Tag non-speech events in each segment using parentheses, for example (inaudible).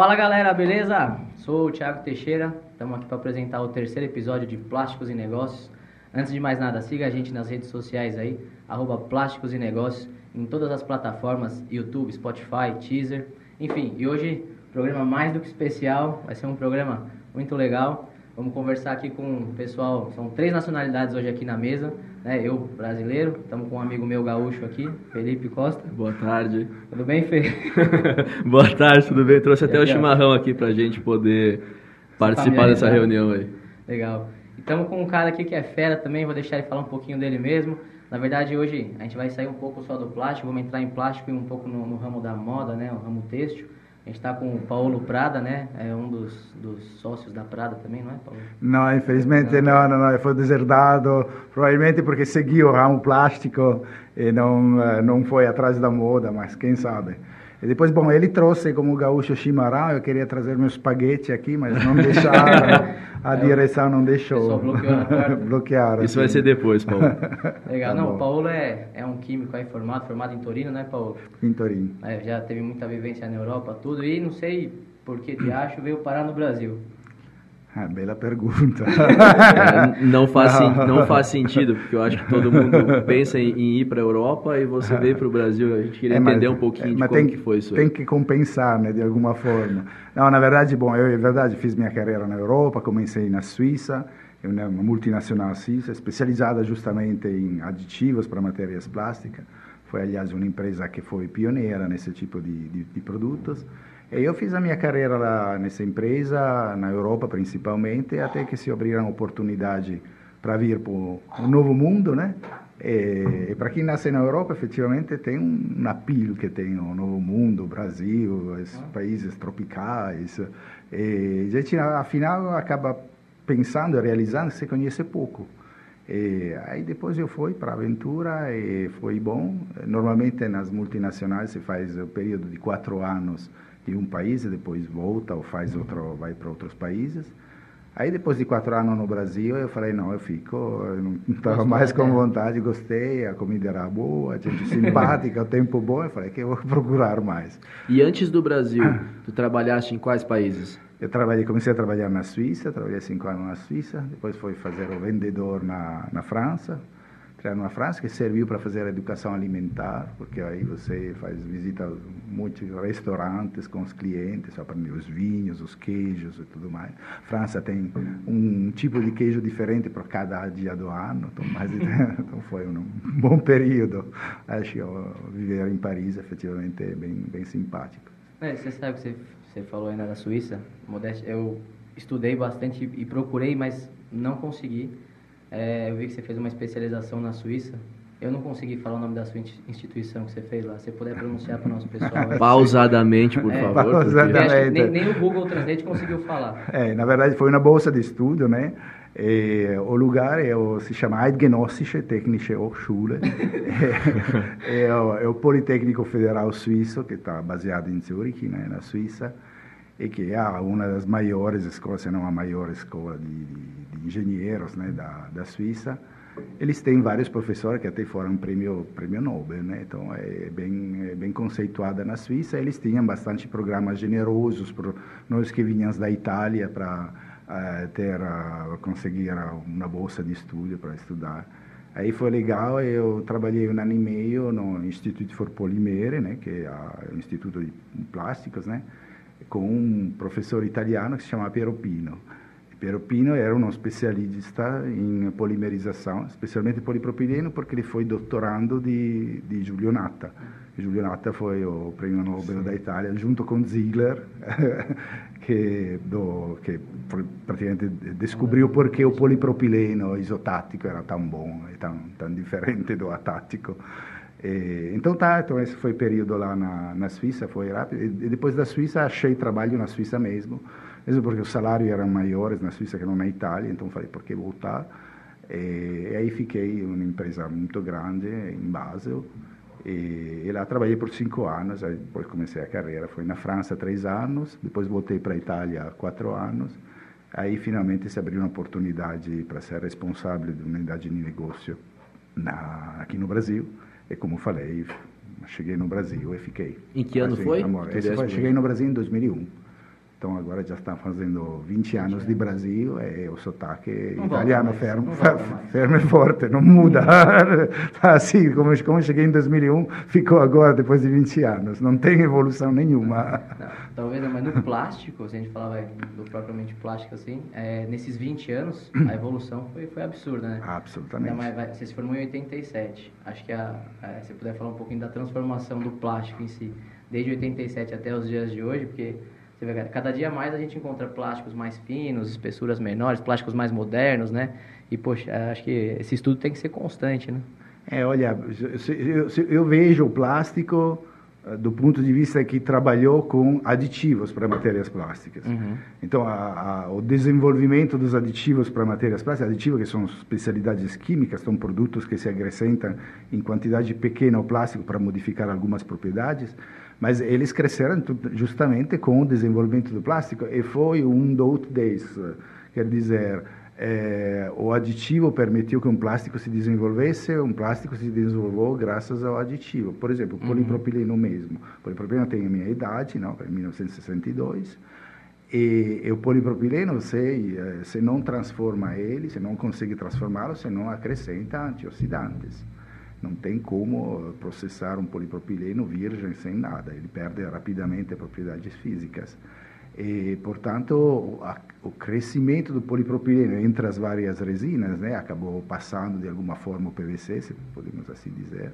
Fala galera, beleza? Sou o Thiago Teixeira, estamos aqui para apresentar o terceiro episódio de Plásticos e Negócios. Antes de mais nada, siga a gente nas redes sociais aí, arroba Plásticos e Negócios, em todas as plataformas, YouTube, Spotify, Teaser, enfim. E hoje, programa mais do que especial, vai ser um programa muito legal. Vamos conversar aqui com o pessoal, são três nacionalidades hoje aqui na mesa, né? Eu, brasileiro, estamos com um amigo meu gaúcho aqui, Felipe Costa. Boa tarde. Tudo bem, Fê? (laughs) Boa tarde, tudo bem? Trouxe até o chimarrão aqui pra gente poder participar dessa reunião aí. Legal. Estamos com um cara aqui que é fera também, vou deixar ele falar um pouquinho dele mesmo. Na verdade, hoje a gente vai sair um pouco só do plástico, vamos entrar em plástico e um pouco no, no ramo da moda, né? O ramo têxtil. A gente está com o Paulo Prada, né? É um dos, dos sócios da Prada também, não é, Paulo? Não, infelizmente não, não, não. Foi deserdado, provavelmente porque seguiu o ramo plástico e não, eh, não foi atrás da moda, mas quem sabe. E depois, bom, ele trouxe como gaúcho chimarrão, eu queria trazer meus espaguete aqui, mas não deixaram, (laughs) a direção não deixou. bloqueou (laughs) Bloquearam. Isso vai ser depois, Paulo. Legal, tá não, o Paulo é, é um químico aí formado, formado em Torino, né, Paulo? Em Torino. É, já teve muita vivência na Europa, tudo, e não sei por que de acho veio parar no Brasil. Ah, bela pergunta. É, não, faz, não faz sentido, porque eu acho que todo mundo pensa em, em ir para a Europa e você veio para o Brasil. A gente queria é, mas, entender um pouquinho é, de como que foi isso. Tem que compensar, né, de alguma forma. Não, na verdade, bom, eu, na verdade, fiz minha carreira na Europa, comecei na Suíça, é uma multinacional suíça, especializada justamente em aditivos para matérias plásticas. Foi, aliás, uma empresa que foi pioneira nesse tipo de, de, de produtos. Eu fiz a minha carreira lá nessa empresa, na Europa principalmente, até que se abriram oportunidade para vir para um novo mundo, né? E, para quem nasce na Europa, efetivamente tem um apelo que tem o novo mundo, o Brasil, os países tropicais. E a gente, afinal, acaba pensando e realizando que se conhece pouco. E aí depois eu fui para a aventura e foi bom. Normalmente nas multinacionais se faz o período de quatro anos em um país e depois volta ou faz outro, vai para outros países. Aí depois de quatro anos no Brasil, eu falei, não, eu fico, eu não (laughs) estava mais com vontade, gostei, a comida era boa, a gente simpática, o tempo bom, eu falei que eu vou procurar mais. E antes do Brasil, tu trabalhaste em quais países? Eu trabalhei, comecei a trabalhar na Suíça, trabalhei cinco anos na Suíça, depois fui fazer o vendedor na, na França, criar uma França que serviu para fazer a educação alimentar, porque aí você faz visita muitos restaurantes com os clientes, aprende os vinhos, os queijos e tudo mais. França tem um tipo de queijo diferente para cada dia do ano, então, mas, (laughs) então foi um bom período. Acho que viver em Paris efetivamente é bem, bem simpático. É, você sabe que você, você falou ainda da Suíça, modéstia, eu estudei bastante e procurei, mas não consegui é, eu vi que você fez uma especialização na Suíça. Eu não consegui falar o nome da sua instituição que você fez lá. Se você puder pronunciar para o nosso pessoal. (laughs) Pausadamente, por é, favor. Pausadamente. Nem, nem, o Google Translate conseguiu falar. É, na verdade, foi uma bolsa de estudo, né? E, o lugar é o, se chama Eidgenössische Technische Hochschule. (laughs) é, é, o, é, o, Politécnico Federal Suíço, que está baseado em Zurich, né, na Suíça, e que é uma das maiores escolas, se não a maior escola de de engenheiros né, da, da Suíça, eles têm vários professores que até foram prêmio prêmio Nobel, né? Então é bem é bem conceituada na Suíça. Eles tinham bastante programas generosos para nós que vinhamos da Itália para uh, ter uh, conseguir uma bolsa de estudo para estudar. Aí foi legal. Eu trabalhei um ano e meio no Instituto for Polymere, né? Que é o Instituto de Plásticos, né? Com um professor italiano que se chama Piero Pino. Piero Pino era um especialista em polimerização, especialmente polipropileno, porque ele foi doutorando de, de Giulio Natta. Giulio Natta foi o prêmio Nobel Sim. da Itália, junto com Ziegler, (laughs) que, do, que praticamente descobriu porque o polipropileno isotático era tão bom e tão, tão diferente do atático. E, então tá, então esse foi o período lá na, na Suíça, foi rápido. E depois da Suíça achei trabalho na Suíça mesmo mesmo porque os salários eram maiores na Suíça que não na Itália, então falei, por que voltar? E, e aí fiquei em uma empresa muito grande, em Basel, e, e, lá trabalhei por cinco anos, aí depois comecei a carreira, fui na França três anos, depois voltei para a Itália quatro anos, aí finalmente se abriu uma oportunidade para ser responsável de uma unidade de negócio na, aqui no Brasil, e como falei, cheguei no Brasil e fiquei. Em que ano foi? foi? Cheguei no Brasil em 2001. Então agora já está fazendo 20 anos de Brasil e o sotaque Não italiano fermo, fermo e forte, não muda. Assim, (laughs) como, como cheguei em 2001, ficou agora depois de 20 anos. Não tem evolução nenhuma. Não, talvez mas no plástico, se a gente falar vai, do propriamente plástico assim, é, nesses 20 anos a evolução foi, foi absurda, né? Absolutamente. Mais, vai, você se formou em 87. Acho que a, a, se puder falar um pouquinho da transformação do plástico em si, desde 87 até os dias de hoje, porque vê, cada dia mais a gente encontra plásticos mais finos, espessuras menores, plásticos mais modernos, né? E, poxa, acho que esse estudo tem que ser constante, né? É, olha, eu, eu vejo o plástico eh, do ponto de vista que trabalhou com aditivos para matérias plásticas. Uhum. Então, a, a, o desenvolvimento dos aditivos para matérias plásticas, aditivos que são especialidades químicas, são produtos que se acrescentam em quantidade pequena ao plástico para modificar algumas propriedades, mas eles cresceram justamente com o desenvolvimento do plástico e foi um dos desses. Quer dizer, eh, o aditivo permitiu que um plástico se desenvolvesse, um plástico se desenvolveu graças ao aditivo. Por exemplo, o polipropileno mesmo. O polipropileno tem a minha idade, não, é 1962. E, e o polipropileno, você, eh, se não transforma ele, se não consegue transformá-lo, você não acrescenta antioxidantes. Não tem como processar um polipropileno virgem sem nada, ele perde rapidamente propriedades físicas. E, portanto, o, a, o crescimento do polipropileno entre as várias resinas né, acabou passando de alguma forma o PVC, se podemos assim dizer,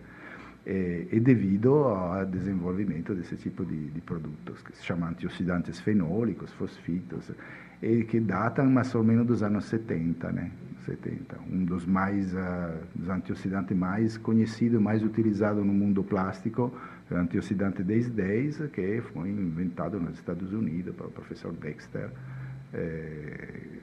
e, e devido ao desenvolvimento desse tipo de, de produtos, que se chamam antioxidantes fenólicos, fosfitos, e que datam mais ou menos dos anos 70, né? 70. Um dos mais uh, dos antioxidantes mais conhecidos, mais utilizado no mundo plástico, é o antioxidante 1010, que foi inventado nos Estados Unidos pelo professor Dexter, eh,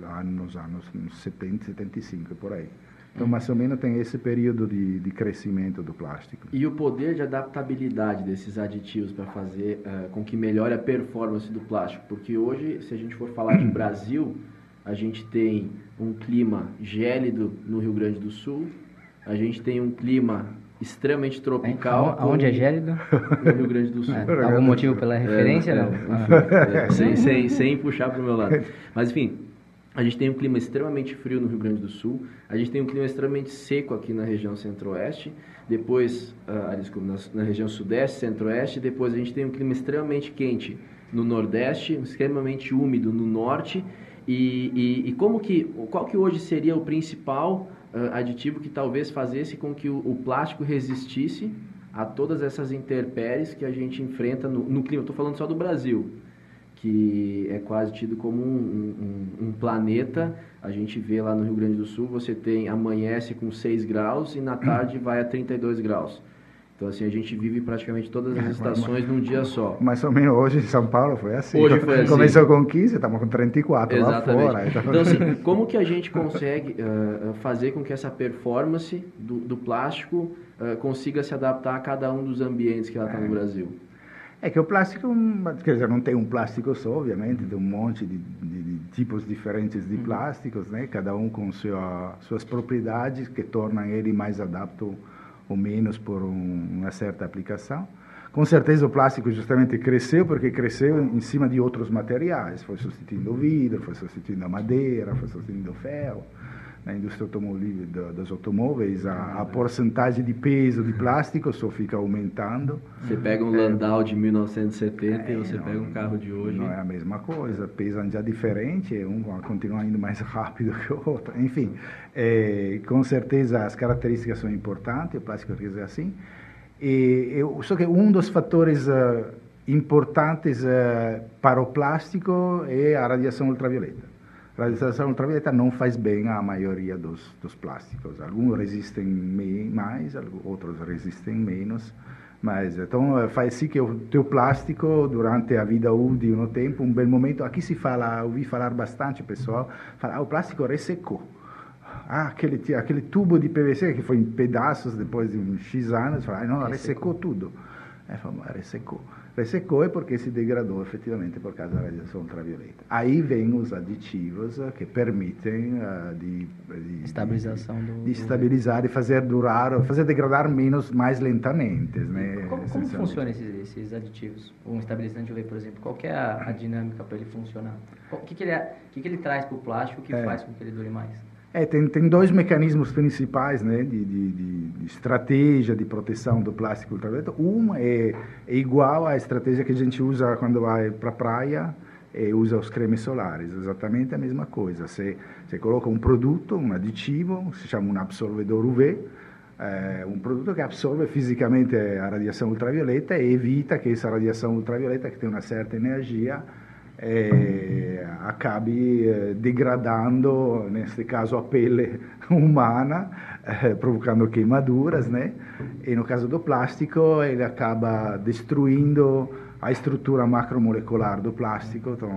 lá nos anos 70, 75, por aí. Então, mais ou menos tem esse período de, de crescimento do plástico. E o poder de adaptabilidade desses aditivos para fazer eh, com que melhore a performance do plástico? Porque hoje, se a gente for falar de (clears throat) Brasil, a gente tem um clima gélido no Rio Grande do Sul, a gente tem um clima extremamente tropical. Aonde é gélido? No Rio Grande do (laughs) Sul. É, algum motivo pela referência, É, não? é, Ah. é, sem, sem, sem puxar para o meu lado. Mas enfim, a gente tem um clima extremamente frio no Rio Grande do Sul, a gente tem um clima extremamente seco aqui na região centro-oeste, depois, ah, desculpa, na, na região sudeste, centro-oeste, depois a gente tem um clima extremamente quente no nordeste, extremamente úmido no norte, e, e, e como que, qual que hoje seria o principal ah, aditivo que talvez fazesse com que o, o plástico resistisse a todas essas intempéries que a gente enfrenta no, no clima. Estou falando só do Brasil, que é quase tido como um, um, um, planeta. A gente vê lá no Rio Grande do Sul, você tem amanhece com 6 graus e na tarde vai a 32 graus. Então, assim, a gente vive praticamente todas as estações num dia só. Mais ou menos hoje em São Paulo foi assim. Hoje foi (laughs) assim. Começou com 15, estamos com 34 Exatamente. lá fora. Então, assim, como que a gente consegue uh, fazer com que essa performance do, do plástico uh, consiga se adaptar a cada um dos ambientes que ela está no Brasil? É que o plástico, quer dizer, não tem um plástico só, obviamente, tem um monte de, de, de tipos diferentes de plásticos, né? Cada um com sua, suas propriedades que tornam ele mais adapto ou menos por um, uma certa aplicação. Com certeza o plástico justamente cresceu porque cresceu em cima de outros materiais, foi substituindo o vidro, foi substituindo a madeira, foi substituindo o ferro. Na indústria automóvel, dos automóveis, a, a porcentagem de peso de plástico só fica aumentando. Você pega um Landau de 1970 é, e você não, pega um carro de hoje. Não é a mesma coisa, pesam já diferente, um vai continuar indo mais (laughs) rápido que o outro. Enfim, é, com certeza as características são importantes, o plástico é assim. E, eu, só que um dos fatores uh, importantes uh, para o plástico é a radiação ultravioleta. A radiação ultravioleta não faz bem à maioria dos, dos plásticos. Alguns resistem mais, outros resistem menos. Mas então faz sim que o teu plástico durante a vida útil no tempo, um bel momento, aqui se fala, ouvi falar bastante pessoal, fala, ah, o plástico ressecou. Ah, aquele, aquele tubo de PVC que foi em pedaços depois de uns X anos, fala, ah, não, ressecou tudo. Aí falamos, ressecou. Ressecou é porque se degradou efetivamente por causa da radiação ultravioleta. Aí vêm os aditivos uh, que permitem uh, de, de, estabilização do, de estabilizar e fazer durar, fazer degradar menos, mais lentamente. Né, como, como funcionam esses, esses, aditivos? Um estabilizante UV, por exemplo, qual é a, a dinâmica para ele funcionar? O que, que, ele, é, que, que ele traz para o plástico que é. faz com que ele dure mais? É, tem, tem dois mecanismos principais né, de, de, de, estratégia de proteção do plástico ultravioleta. Uma é, é igual à estratégia que a gente usa quando vai para a praia e usa os cremes solares, exatamente a mesma coisa. Você, você coloca um produto, um aditivo, se chama um absorvedor UV, é, um produto que absorve fisicamente a radiação ultravioleta e evita que essa radiação ultravioleta, que tem uma certa energia, eh, acabi eh, degradando, neste caso, a pele (laughs) umana, eh, provocando queimaduras, né? E no caso do plástico, ele acaba destruindo a estrutura macromolecular do plástico, então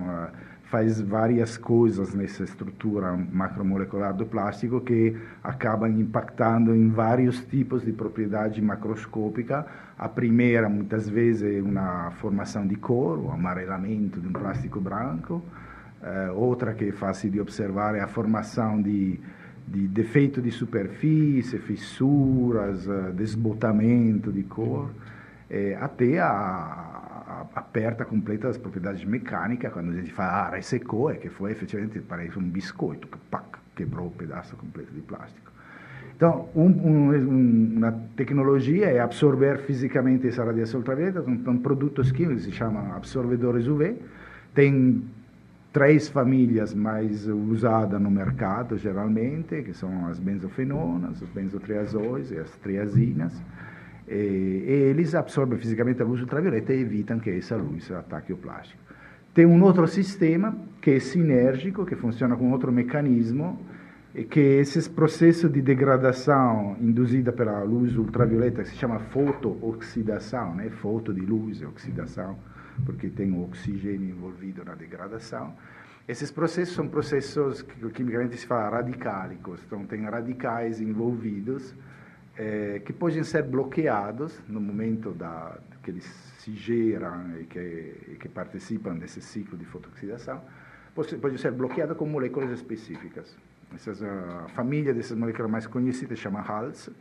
faz várias coisas nessa estrutura macromolecular do plástico que acabam impactando em vários tipos de propriedade macroscópica. A primeira, muitas vezes, é uma formação de cor, o amarelamento de um plástico branco. Uh, outra que é fácil de observar é a formação de, de defeito de superfície, fissuras, uh, desbotamento de cor, uh, até a aperta completa das propriedades mecânicas, quando a gente fala, ah, ressecou, é que foi efetivamente, parece um biscoito, que pac, quebrou o um pedaço completo de plástico. Então, um, um, uma tecnologia é absorver fisicamente essa radiação ultravioleta, são, são produtos químicos, se chamam absorvedores UV, tem três famílias mais usadas no mercado, geralmente, que são as benzofenonas, os benzotriazóis e as triazinas, e, e eles absorvem fisicamente a luz ultravioleta e evitam que essa luz ataque o plástico. Tem um outro sistema que é sinérgico, que funciona com outro mecanismo, e que esses processos de degradação induzida pela luz ultravioleta, que se chama fotooxidação, né? foto de luz e oxidação, porque tem o oxigênio envolvido na degradação. Esses processos são processos que quimicamente se fala radicálicos, então tem radicais envolvidos, é, que podem ser bloqueados no momento da, que eles se geram e que, e que participam desse ciclo de fotoxidação, podem ser bloqueados com moléculas específicas. Essas, a família dessas moléculas mais conhecidas chama HALS,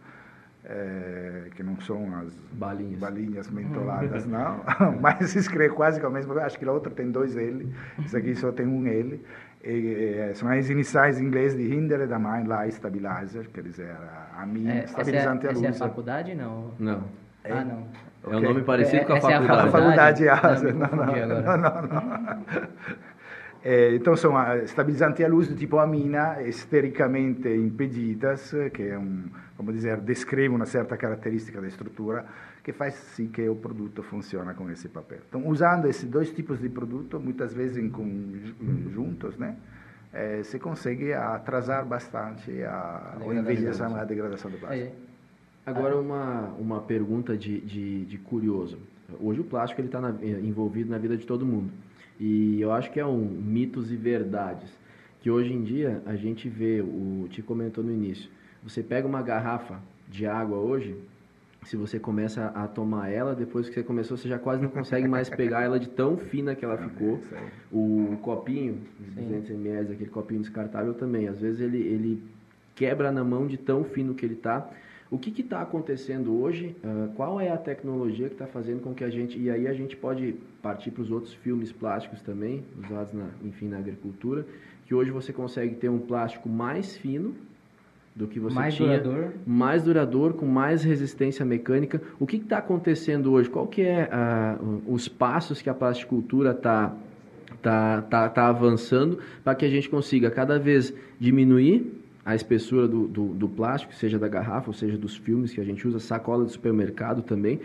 é, que não são as balinhas, balinhas (laughs) mentoladas, não, (laughs) mas se escreve quase com a mesma Acho que a outra tem dois L, isso aqui só tem um L. E, são as iniciais em inglês de Hinder da Mind Light Stabilizer, quer dizer, a minha é, estabilizante essa é, a luz. Essa é a faculdade, não? Não. É, ah, não. É um nome parecido é, com a faculdade. É a faculdade, a faculdade não, não, não, não, não. (laughs) É, então, são estabilizantes a luz do tipo amina, estericamente impedidas, que é um, como dizer, descreve uma certa característica da estrutura, que faz sim que o produto funcione com esse papel. Então, usando esses dois tipos de produto, muitas vezes em, juntos, né, é, se consegue atrasar bastante a, a o envelhecimento, a degradação do plástico. Agora, uma, uma pergunta de, de, de curioso. Hoje o plástico está envolvido na vida de todo mundo. E eu acho que é um mitos e verdades. Que hoje em dia a gente vê, o Ti comentou no início, você pega uma garrafa de água hoje, se você começa a tomar ela, depois que você começou, você já quase não consegue mais pegar ela de tão fina que ela ficou. O copinho, 200 ml, aquele copinho descartável também, às vezes ele, ele quebra na mão de tão fino que ele está. O que está acontecendo hoje? Uh, qual é a tecnologia que está fazendo com que a gente... E aí a gente pode partir para os outros filmes plásticos também, usados, na, enfim, na agricultura, que hoje você consegue ter um plástico mais fino, do que você mais tinha, duradouro. mais duradouro, com mais resistência mecânica. O que está acontecendo hoje? Qual que é uh, os passos que a plasticultura está tá, tá, tá avançando para que a gente consiga cada vez diminuir a espessura do, do, do, plástico, seja da garrafa, ou seja dos filmes que a gente usa, sacola de supermercado também,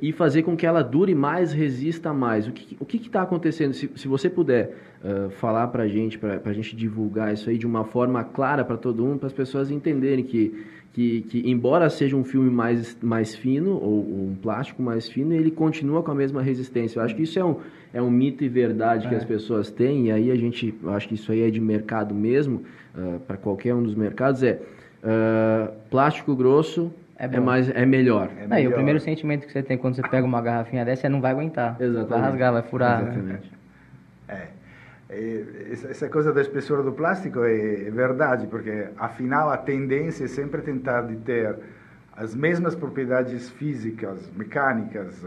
e fazer com que ela dure mais, resista mais. O que o está acontecendo? Se, se você puder uh, falar para a gente, para a gente divulgar isso aí de uma forma clara para todo mundo, para as pessoas entenderem que, que, que, embora seja um filme mais, mais fino, ou, ou, um plástico mais fino, ele continua com a mesma resistência. Eu acho que isso é um, é um mito e verdade é. que as pessoas têm, e aí a gente, eu acho que isso aí é de mercado mesmo, uh, para qualquer um dos mercados, é uh, plástico grosso é, é, mais, é melhor. É melhor. o primeiro sentimento que você tem quando você pega uma garrafinha dessa é não vai aguentar. Exatamente. Vai rasgar, vai furar. Exatamente. É. Essa coisa da espessura do plástico é, é verdade, porque afinal a tendência é sempre tentar de ter as mesmas propriedades físicas, mecânicas,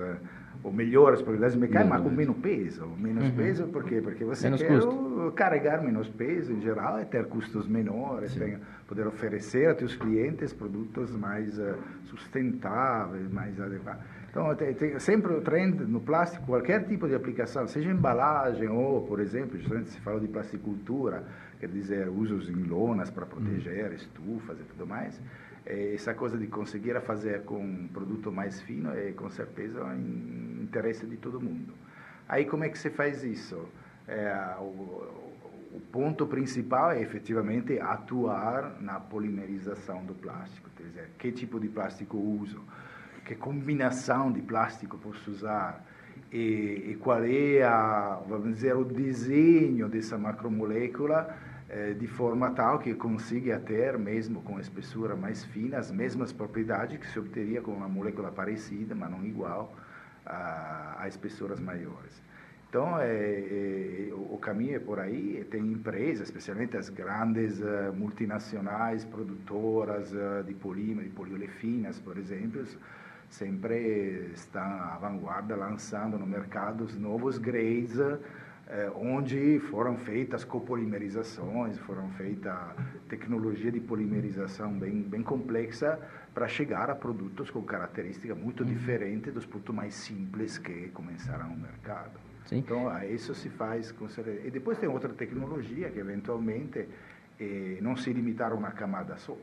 ou melhores propriedades mecânicas, mas com menos peso. Menos uhum. peso por quê? Porque você menos quer custo. carregar menos peso em geral é ter custos menores, tem, poder oferecer a seus clientes produtos mais uh, sustentáveis, mais adequados. Então, tem, tem, sempre o trend no plástico, qualquer tipo de aplicação, seja embalagem ou, por exemplo, justamente se fala de plasticultura, quer dizer, usos em lonas para proteger uhum. estufas e tudo mais, essa coisa de conseguir fazer com um produto mais fino é com certeza em interesse de todo mundo. Aí como é que você faz isso? É, o, o, ponto principal é efetivamente atuar na polimerização do plástico, quer dizer, que tipo de plástico uso, que combinação de plástico posso usar e, e qual é a, vamos dizer, o desenho dessa macromolécula eh, de forma tal que consiga ter, mesmo com espessura mais fina, as mesmas propriedades que se obteria com uma molécula parecida, mas não igual, a, a espessuras maiores. Então, é, é, o caminho é por aí. Tem empresas, especialmente as grandes uh, multinacionais produtoras uh, de polímero, de poliolefinas, por exemplo, sempre estão à vanguarda lançando no mercado os novos grades uh, é, onde foram feitas copolimerizações, foram feita tecnologia de polimerização bem, bem complexa para chegar a produtos com característica muito uhum. diferente dos produtos mais simples que começaram no mercado. Sim. Então, isso se faz com certeza. E depois tem outra tecnologia que eventualmente eh, não se limitar a uma camada só.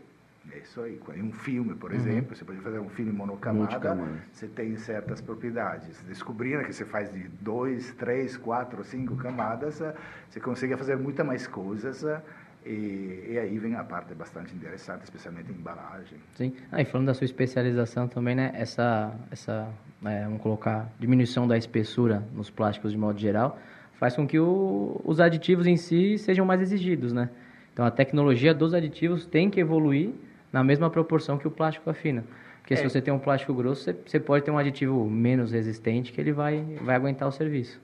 Isso aí, em um filme, por uhum. exemplo, você pode fazer um filme monocamada, você tem certas propriedades. Descobrindo que você faz de dois, três, quatro, cinco camadas, eh, você consegue fazer muitas mais coisas eh, e, e, aí vem a parte bastante interessante, especialmente em embalagem. Sim. Ah, e falando da sua especialização também, né? Essa, essa é, vamos colocar, diminuição da espessura nos plásticos de modo geral, faz com que o, os aditivos em si sejam mais exigidos, né? Então a tecnologia dos aditivos tem que evoluir na mesma proporção que o plástico afina. Porque é. se você tem um plástico grosso, você, você, pode ter um aditivo menos resistente que ele vai, vai aguentar o serviço.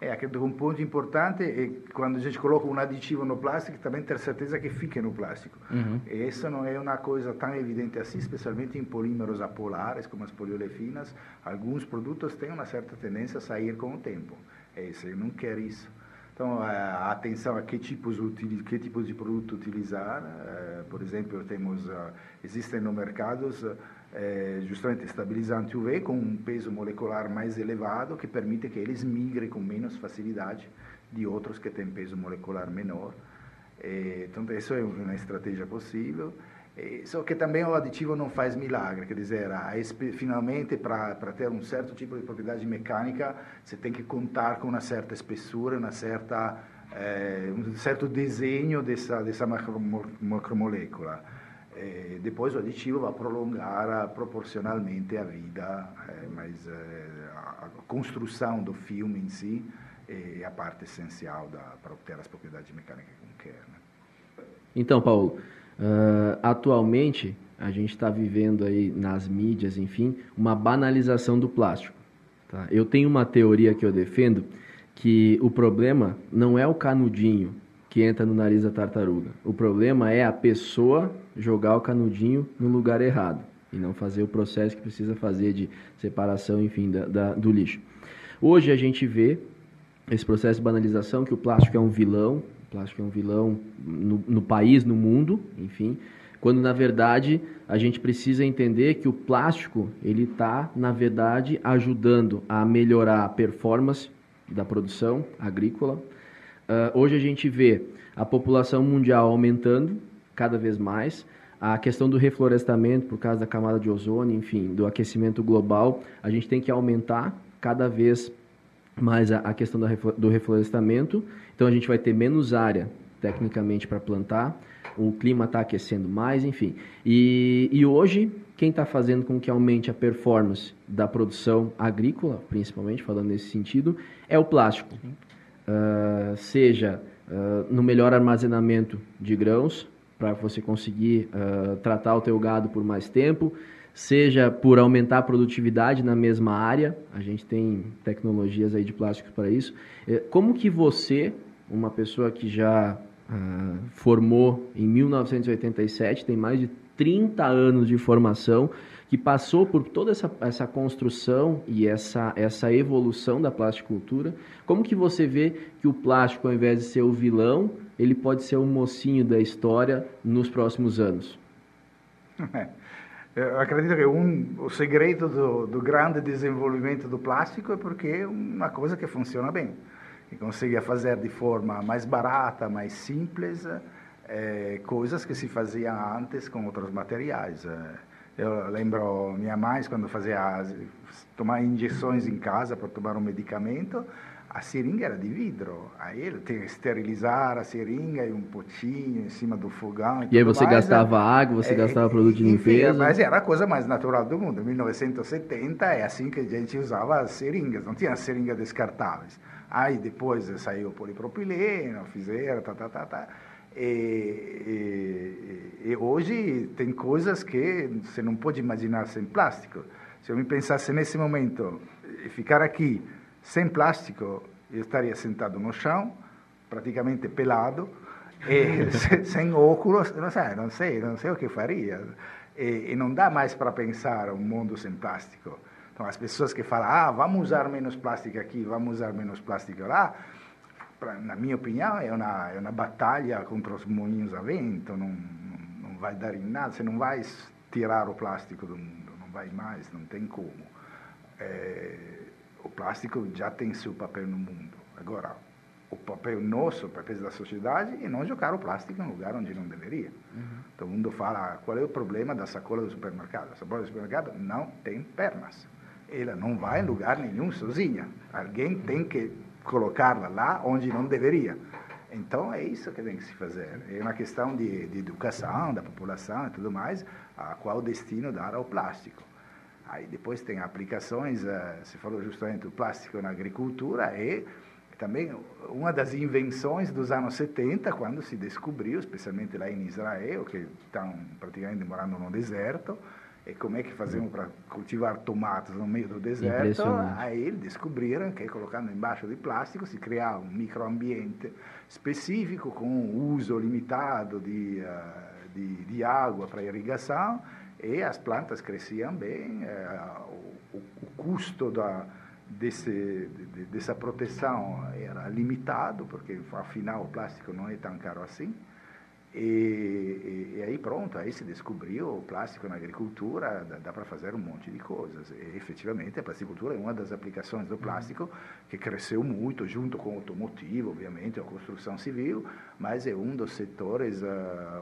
É, um ponto importante é quando a gente coloca um aditivo no plástico, também ter certeza que fique no plástico. Uhum. E isso não é uma coisa tão evidente assim, especialmente em polímeros apolares, como as poliolefinas. Alguns produtos têm uma certa tendência a sair com o tempo. É isso, eu não quero isso. Então, a atenção a que tipos, que tipos de produto utilizar. Eh, por exemplo, temos, eh, existem no mercado eh, justamente estabilizante UV com um peso molecular mais elevado que permite que eles migrem com menos facilidade de outros que têm peso molecular menor. Então, isso é uma estratégia possível. É, só que também o aditivo não faz milagre, quer dizer, finalmente para ter um certo tipo de propriedade mecânica, você tem que contar com uma certa espessura, uma certa, é, um certo desenho dessa, dessa macromolécula. É, depois o aditivo vai prolongar proporcionalmente a vida, é, mas a, a, construção do filme em si é a parte essencial para obter as propriedades mecânicas que quer. Né? Então, Paulo, Uh, atualmente, a gente está vivendo aí nas mídias, enfim, uma banalização do plástico. Tá? Eu tenho uma teoria que eu defendo que o problema não é o canudinho que entra no nariz da tartaruga. O problema é a pessoa jogar o canudinho no lugar errado e não fazer o processo que precisa fazer de separação, enfim, da, da, do lixo. Hoje a gente vê esse processo de banalização que o plástico é um vilão, plástico é um vilão no, no país, no mundo, enfim, quando na verdade a gente precisa entender que o plástico ele está na verdade ajudando a melhorar a performance da produção agrícola. Uh, hoje a gente vê a população mundial aumentando cada vez mais, a questão do reflorestamento por causa da camada de ozônio, enfim, do aquecimento global, a gente tem que aumentar cada vez mais a, a questão do reflorestamento. Então a gente vai ter menos área tecnicamente para plantar, o clima está aquecendo mais, enfim. E, e hoje, quem está fazendo com que aumente a performance da produção agrícola, principalmente falando nesse sentido, é o plástico. Uh, seja uh, no melhor armazenamento de grãos, para você conseguir uh, tratar o teu gado por mais tempo, seja por aumentar a produtividade na mesma área, a gente tem tecnologias aí de plásticos para isso. É, como que você, uma pessoa que já ah, formou em 1987, tem mais de 30 anos de formação, que passou por toda essa, essa construção e essa, essa evolução da plasticultura, como que você vê que o plástico, ao invés de ser o vilão, ele pode ser o mocinho da história nos próximos anos? (laughs) Eu acredito que um, o segredo do, do, grande desenvolvimento do plástico é porque é uma coisa que funciona bem, que consegue fazer de forma mais barata, mais simples, é, coisas que se faziam antes com outros materiais. Eu lembro minha mãe quando fazia tomar injeções em casa para tomar um medicamento, a seringa era de vidro. Aí ele tinha que esterilizar a seringa e um potinho em cima do fogão. E, e aí você mais. gastava água, você é, gastava produto de limpeza. Mas era a coisa mais natural do mundo. Em 1970 é assim que a gente usava as seringas, não tinha seringas descartáveis. Aí depois saiu o polipropileno, fizeram, tá, tá, tá, tá. E, e, e, hoje tem coisas que você não pode imaginar sem plástico. Se eu me pensasse nesse momento, ficar aqui sem plástico, eu estaria sentado no chão, praticamente pelado, e (laughs) sem óculos, não sei, não sei, não sei o que faria. E, e não dá mais para pensar um mundo sem plástico. Então, as pessoas que falam, ah, vamos usar menos plástico aqui, vamos usar menos plástico lá, pra, na minha opinião, é uma, é uma batalha contra os moinhos a vento, não, não, não vai dar em nada, você não vai tirar o plástico do mundo, não vai mais, não tem como. É, o plástico já tem seu papel no mundo. Agora, o papel nosso, o papel da sociedade, é não jogar o plástico em lugar onde não deveria. Uhum. Todo mundo fala, qual é o problema da sacola do supermercado? A sacola do supermercado não tem pernas. Ela não vai em lugar nenhum sozinha. Alguém tem que colocá-la lá onde não deveria. Então, é isso que tem que se fazer. É uma questão de, de educação da população e tudo mais, a qual destino dar ao plástico. Aí depois tem aplicações, uh, você falou justamente do plástico na agricultura, e também uma das invenções dos anos 70, quando se descobriu, especialmente lá em Israel, que estão praticamente morando no deserto, e como é que fazemos para cultivar tomates no meio do deserto? Aí eles descobriram que colocando embaixo de plástico se criava um microambiente específico com uso limitado de, uh, de, de água para irrigação e as plantas cresciam bem, é, o, o, custo da, desse, de, dessa proteção era limitado, porque afinal o plástico não é tão caro assim. E, e, e, aí pronto, aí se descobriu o plástico na agricultura, dá, dá para fazer um monte de coisas. E efetivamente a plasticultura é uma das aplicações do plástico que cresceu muito, junto com o automotivo, obviamente, a construção civil, mas é um dos setores uh,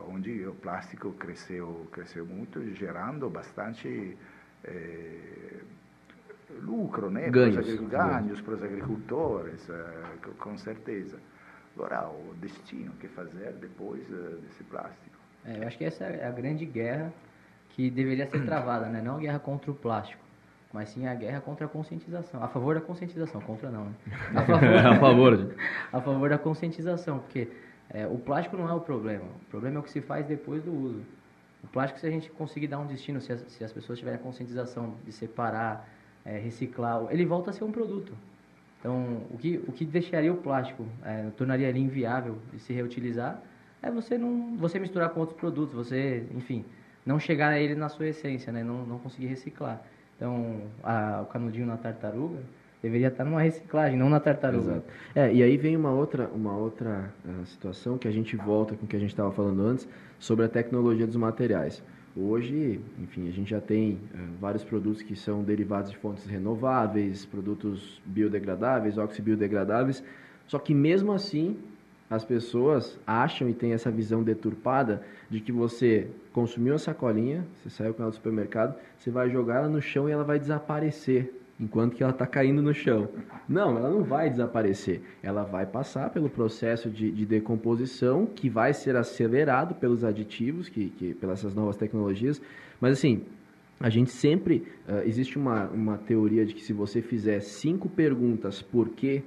onde o plástico cresceu, cresceu muito, gerando bastante eh, lucro, né? ganhos, ganhos para os agricultores, uh, com certeza. Agora, o destino, o que fazer depois uh, desse plástico. É, eu acho que essa é a grande guerra que deveria ser travada, né? Não a guerra contra o plástico, mas sim a guerra contra a conscientização. A favor da conscientização, contra não, né? A favor, (laughs) a favor. (laughs) a favor da conscientização, porque é, o plástico não é o problema. O problema é o que se faz depois do uso. O plástico, se a gente conseguir dar um destino, se as, se as pessoas tiverem a conscientização de separar, é, reciclar, ele volta a ser um produto. Então, o que, o que deixaria o plástico, é, tornaria ele inviável de se reutilizar, é você não você misturar com outros produtos, você, enfim, não chegar a ele na sua essência, né? não, não conseguir reciclar. Então, a, o canudinho na tartaruga deveria estar numa reciclagem, não na tartaruga. Exato. É, e aí vem uma outra, uma outra uh, situação que a gente volta com o que a gente estava falando antes sobre a tecnologia dos materiais. Hoje, enfim, a gente já tem uh, vários produtos que são derivados de fontes renováveis, produtos biodegradáveis, oxibiodegradáveis, só que mesmo assim as pessoas acham e têm essa visão deturpada de que você consumiu a sacolinha, você saiu com ela do supermercado, você vai jogar ela no chão e ela vai desaparecer enquanto que ela está caindo no chão. Não, ela não vai desaparecer. Ela vai passar pelo processo de, de decomposição que vai ser acelerado pelos aditivos, que, que pelas essas novas tecnologias. Mas assim, a gente sempre uh, existe uma, uma teoria de que se você fizer cinco perguntas por quê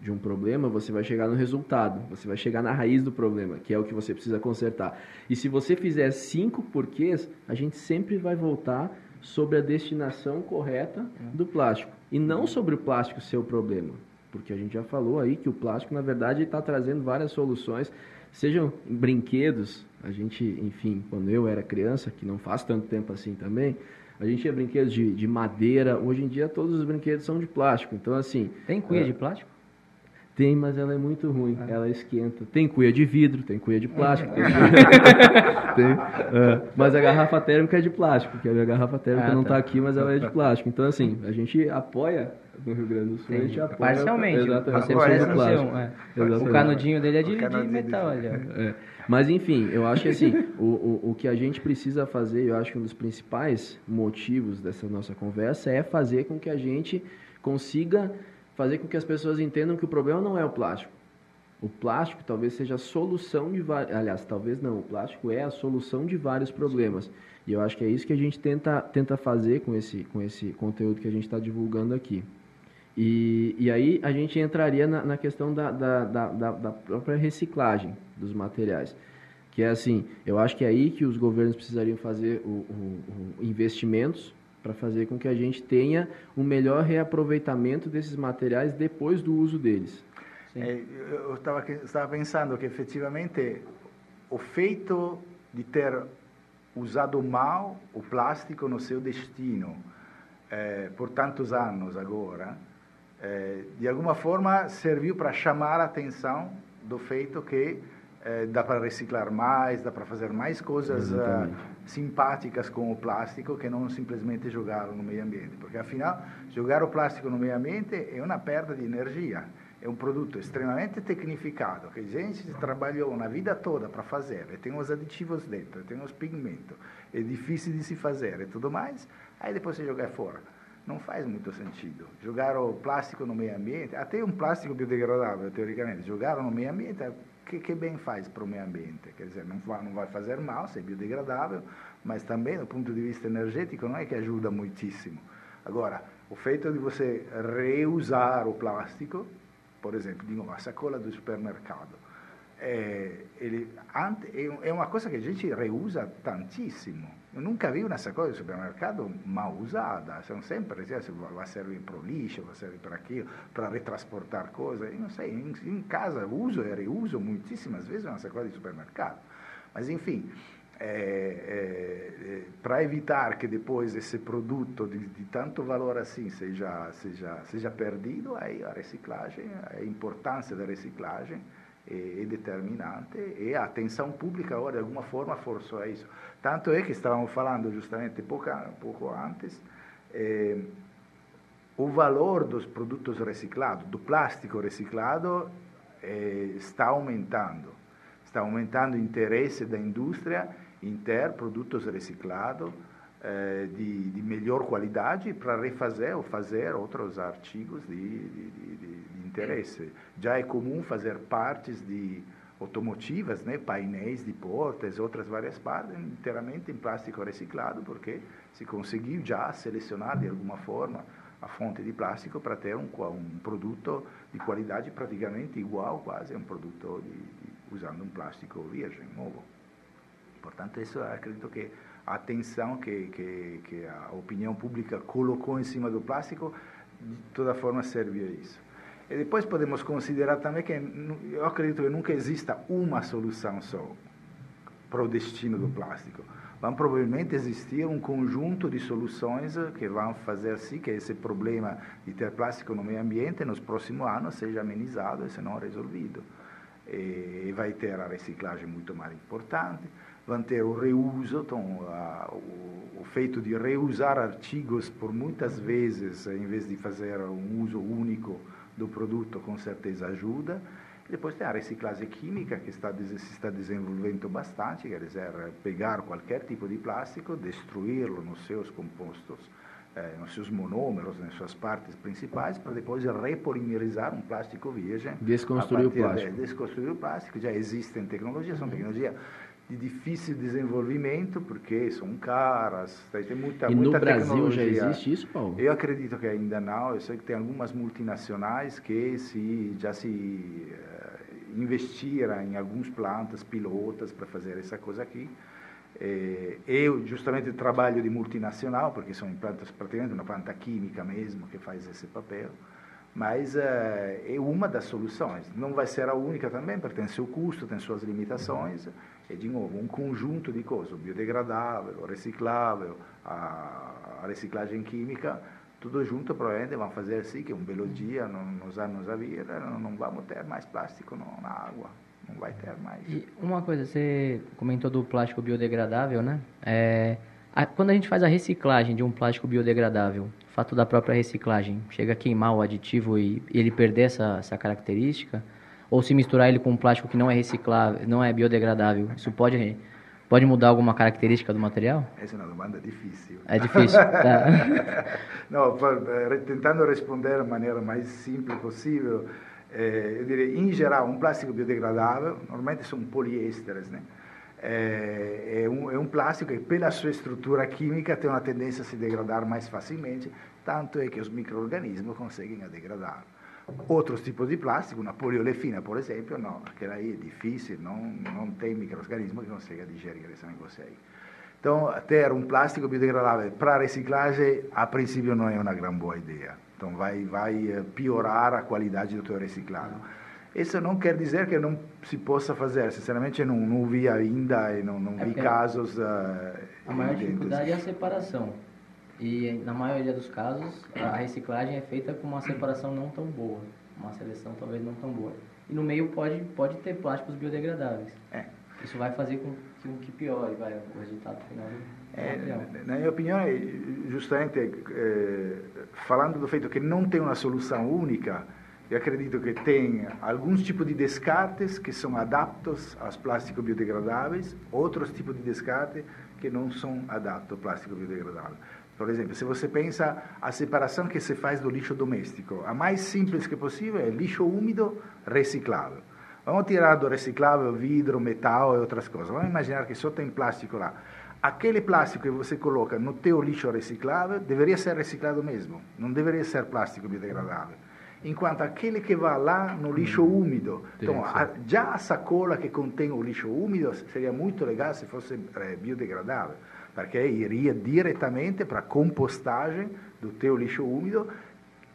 de um problema, você vai chegar no resultado, você vai chegar na raiz do problema, que é o que você precisa consertar. E se você fizer cinco porquês, a gente sempre vai voltar sobre a destinação correta do plástico. E não sobre o plástico ser o problema, porque a gente já falou aí que o plástico na verdade está trazendo várias soluções, sejam brinquedos, a gente, enfim, quando eu era criança, que não faz tanto tempo assim também, a gente tinha brinquedos de, de madeira, hoje em dia todos os brinquedos são de plástico, então assim... Tem cuia é, de plástico? Tem, mas ela é muito ruim. É. Ela esquenta. Tem cuia de vidro, tem cuia de plástico. Tem, (laughs) (laughs) tem é. Mas a garrafa térmica é de plástico, que a minha garrafa térmica ah, não está tá aqui, mas ela é de plástico. Então, assim, a gente apoia no Rio Grande do Sul, a gente apoia. Parcialmente. Exatamente. Do plástico. É. O canudinho dele é de, de metal. É. Mas, enfim, eu acho que assim, o, o, o que a gente precisa fazer, eu acho que um dos principais motivos dessa nossa conversa é fazer com que a gente consiga fazer com que as pessoas entendam que o problema não é o plástico. O plástico talvez seja a solução de vários. Aliás, talvez não. O plástico é a solução de vários problemas. E eu acho que é isso que a gente tenta, tenta fazer com esse, com esse conteúdo que a gente está divulgando aqui. E, e aí a gente entraria na, na questão da, da, da, da, própria reciclagem dos materiais. Que é assim, eu acho que é aí que os governos precisariam fazer o, o, o investimentos para fazer com que a gente tenha um melhor reaproveitamento desses materiais depois do uso deles. É, eu estava pensando que efetivamente o feito de ter usado mal o plástico no seu destino eh, por tantos anos agora, eh, de alguma forma serviu para chamar a atenção do feito que eh, dá para reciclar mais, dá para fazer mais coisas uh, simpáticas com o plástico que não simplesmente jogá-lo no meio ambiente. Porque, afinal, jogar o plástico no meio ambiente é uma perda de energia. É um produto extremamente tecnificado, que a gente trabalhou na vida toda para fazer, e tem os aditivos dentro, tem os pigmentos, é difícil de se fazer e tudo mais, aí depois você jogar fora. Não faz muito sentido. Jogar o plástico no meio ambiente, até um plástico biodegradável, teoricamente, jogar no meio ambiente que, que bem faz para o meio ambiente. Quer dizer, não vai, não vai fazer mal, é biodegradável, mas também, do ponto de vista energético, não é que ajuda muitíssimo. Agora, o feito de você reusar o plástico, por exemplo, novo, a sacola do supermercado, é, ele, é uma coisa que a gente reusa tantissimo. Eu nunca vi uma sacola de supermercado mal usada. São sempre, se vai servir para o lixo, vai servir para aquilo, para retransportar coisas. Eu não sei, em, em, casa uso e reuso muitíssimas vezes uma sacola de supermercado. Mas, enfim, é, é, é, para evitar que depois esse produto de, de, tanto valor assim seja, seja, seja perdido, aí a reciclagem, a importância da reciclagem é, determinante e a atenção pública, agora, de alguma forma, forçou a isso. Tanto é que estávamos falando justamente pouco, pouco antes, o valor dos produtos reciclados, do plástico reciclado, está aumentando. Está aumentando o interesse da indústria em ter produtos reciclados de, de, melhor qualidade para refazer ou fazer outros artigos de, de, de interesse. Já é comum fazer partes de automotivas, né, painéis de portas, outras várias partes, inteiramente em plástico reciclado, porque se conseguiu já selecionar de alguma forma a fonte de plástico para ter um, um produto de qualidade praticamente igual, quase, a um produto de, de, usando um plástico virgem, novo. Portanto, isso acredito que a atenção que, que, que a opinião pública colocou em cima do plástico, de toda forma, serve a isso. E depois podemos considerar também que eu acredito que nunca exista uma solução só para o destino do plástico. Vão provavelmente existir um conjunto de soluções que vão fazer assim que esse problema de ter plástico no meio ambiente nos próximos anos seja amenizado e se não resolvido. E vai ter a reciclagem muito mais importante, vão ter o reuso, então, a, o, o, feito de reusar artigos por muitas vezes, em vez de fazer um uso único, do produto com certeza ajuda. Depois tem a reciclagem química que está, se está desenvolvendo bastante, quer dizer, pegar qualquer tipo de plástico, destruí-lo nos seus compostos, eh, nos seus monômeros, nas suas partes principais, para depois repolimerizar um plástico virgem. Desconstruir o plástico. De, desconstruir o plástico. Já existem tecnologias, são tecnologias de difícil desenvolvimento, porque são caras, tem muita, e muita no Brasil já existe isso, Paulo? Eu acredito que ainda não, eu sei que tem algumas multinacionais que se, já se uh, investiram em algumas plantas pilotas para fazer essa coisa aqui, É, eu justamente trabalho de multinacional, porque são implantas praticamente uma planta química mesmo que faz esse papel, mas é, é uma das soluções. Não vai ser a única também, porque tem seu custo, tem suas limitações, e de novo, um conjunto de coisas, biodegradável, reciclável, a, a reciclagem química, tudo junto provavelmente vão fazer assim que um belo dia, nos anos a vir, não vamos ter mais plástico na água não vai ter mais. E uma coisa, você comentou do plástico biodegradável, né? É, a, quando a gente faz a reciclagem de um plástico biodegradável, o fato da própria reciclagem, chega a queimar o aditivo e, e ele perder essa, essa característica, ou se misturar ele com um plástico que não é reciclável, não é biodegradável, isso pode pode mudar alguma característica do material? Essa é uma demanda difícil. É difícil, (laughs) tá. não, eh, tentando responder da maneira mais simples possível, é, eu diria, em geral, um plástico biodegradável, normalmente são poliésteres, né? É, é, um, é um plástico que, pela sua estrutura química, tem uma tendência a se degradar mais facilmente, tanto é que os micro-organismos conseguem a degradar. Outros tipos de plástico, uma poliolefina, por exemplo, não, aquela aí é difícil, não, não tem micro-organismo que consiga digerir esse negócio aí. Então, ter um plástico biodegradável para reciclagem, a princípio, não é uma grande boa ideia. Então vai, vai eh, piorar a qualidade do teu reciclado. Isso não quer dizer que não se possa fazer. Sinceramente, não, não vi ainda e não, não é vi casos. Uh, a maior dificuldade é a separação. E na maioria dos casos, a reciclagem é feita com uma separação não tão boa, uma seleção talvez não tão boa. E no meio pode, pode ter plásticos biodegradáveis. É. Isso vai fazer com que, que piore vai, o resultado final. É, na minha opinião, é justamente é, falando do feito que não tem uma solução única, eu acredito que tem alguns tipos de descartes que são adaptos aos plásticos biodegradáveis, outros tipos de descarte que não são adaptos ao plástico biodegradável. Por exemplo, se você pensa a separação que se faz do lixo doméstico, a mais simples que possível é lixo úmido reciclável. Vamos tirar do reciclável vidro, metal e outras coisas. Vamos imaginar que só tem plástico lá aquele plástico que você coloca no teu lixo reciclável deveria ser reciclado mesmo, não deveria ser plástico biodegradável. Enquanto aquele que vai lá no lixo hum, úmido, então a, já a sacola que contém o lixo úmido seria muito legal se fosse é, biodegradável, porque iria diretamente para a compostagem do teu lixo úmido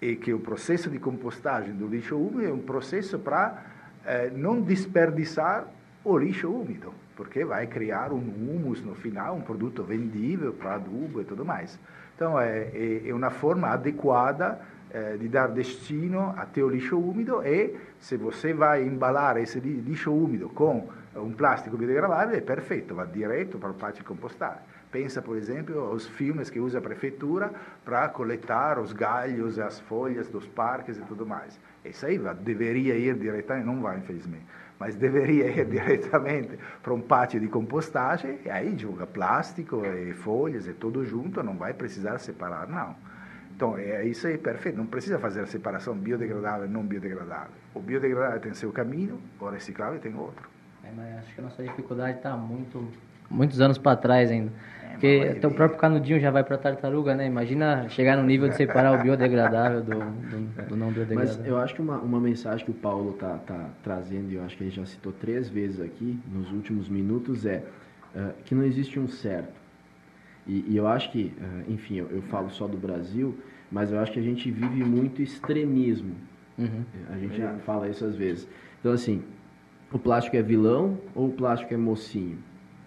e que o processo de compostagem do lixo úmido é um processo para é, não desperdiçar o lixo úmido porque vai criar um humus no final, um produto vendível para adubo e tudo mais. Então, é, é, uma forma adequada é, de dar destino a teu lixo úmido e se você vai embalar esse lixo úmido com um plástico biodegradável, é perfeito, vai direto para o pátio de compostagem. Pensa, por exemplo, aos filmes que usa a prefeitura para coletar os galhos, as folhas dos parques e tudo mais. Isso aí deveria ir diretamente, não vai, infelizmente mas deveria ir (laughs) diretamente para um pátio de compostagem e aí joga plástico e folhas e tudo junto, não vai precisar separar, não. Então, é isso aí, perfeito. Não precisa fazer a separação biodegradável e não biodegradável. O biodegradável tem seu caminho, o reciclável tem outro. É, mas acho que a nossa dificuldade está muito, muitos anos para trás ainda. Porque até o próprio canudinho já vai para tartaruga, né? Imagina chegar no nível de separar o biodegradável do, do, do, não biodegradável. Mas eu acho que uma, uma mensagem que o Paulo tá, tá trazendo, e eu acho que ele já citou três vezes aqui nos últimos minutos, é uh, que não existe um certo. E, e eu acho que, uh, enfim, eu, eu, falo só do Brasil, mas eu acho que a gente vive muito extremismo. Uhum. A gente já fala isso às vezes. Então, assim, o plástico é vilão ou o plástico é mocinho?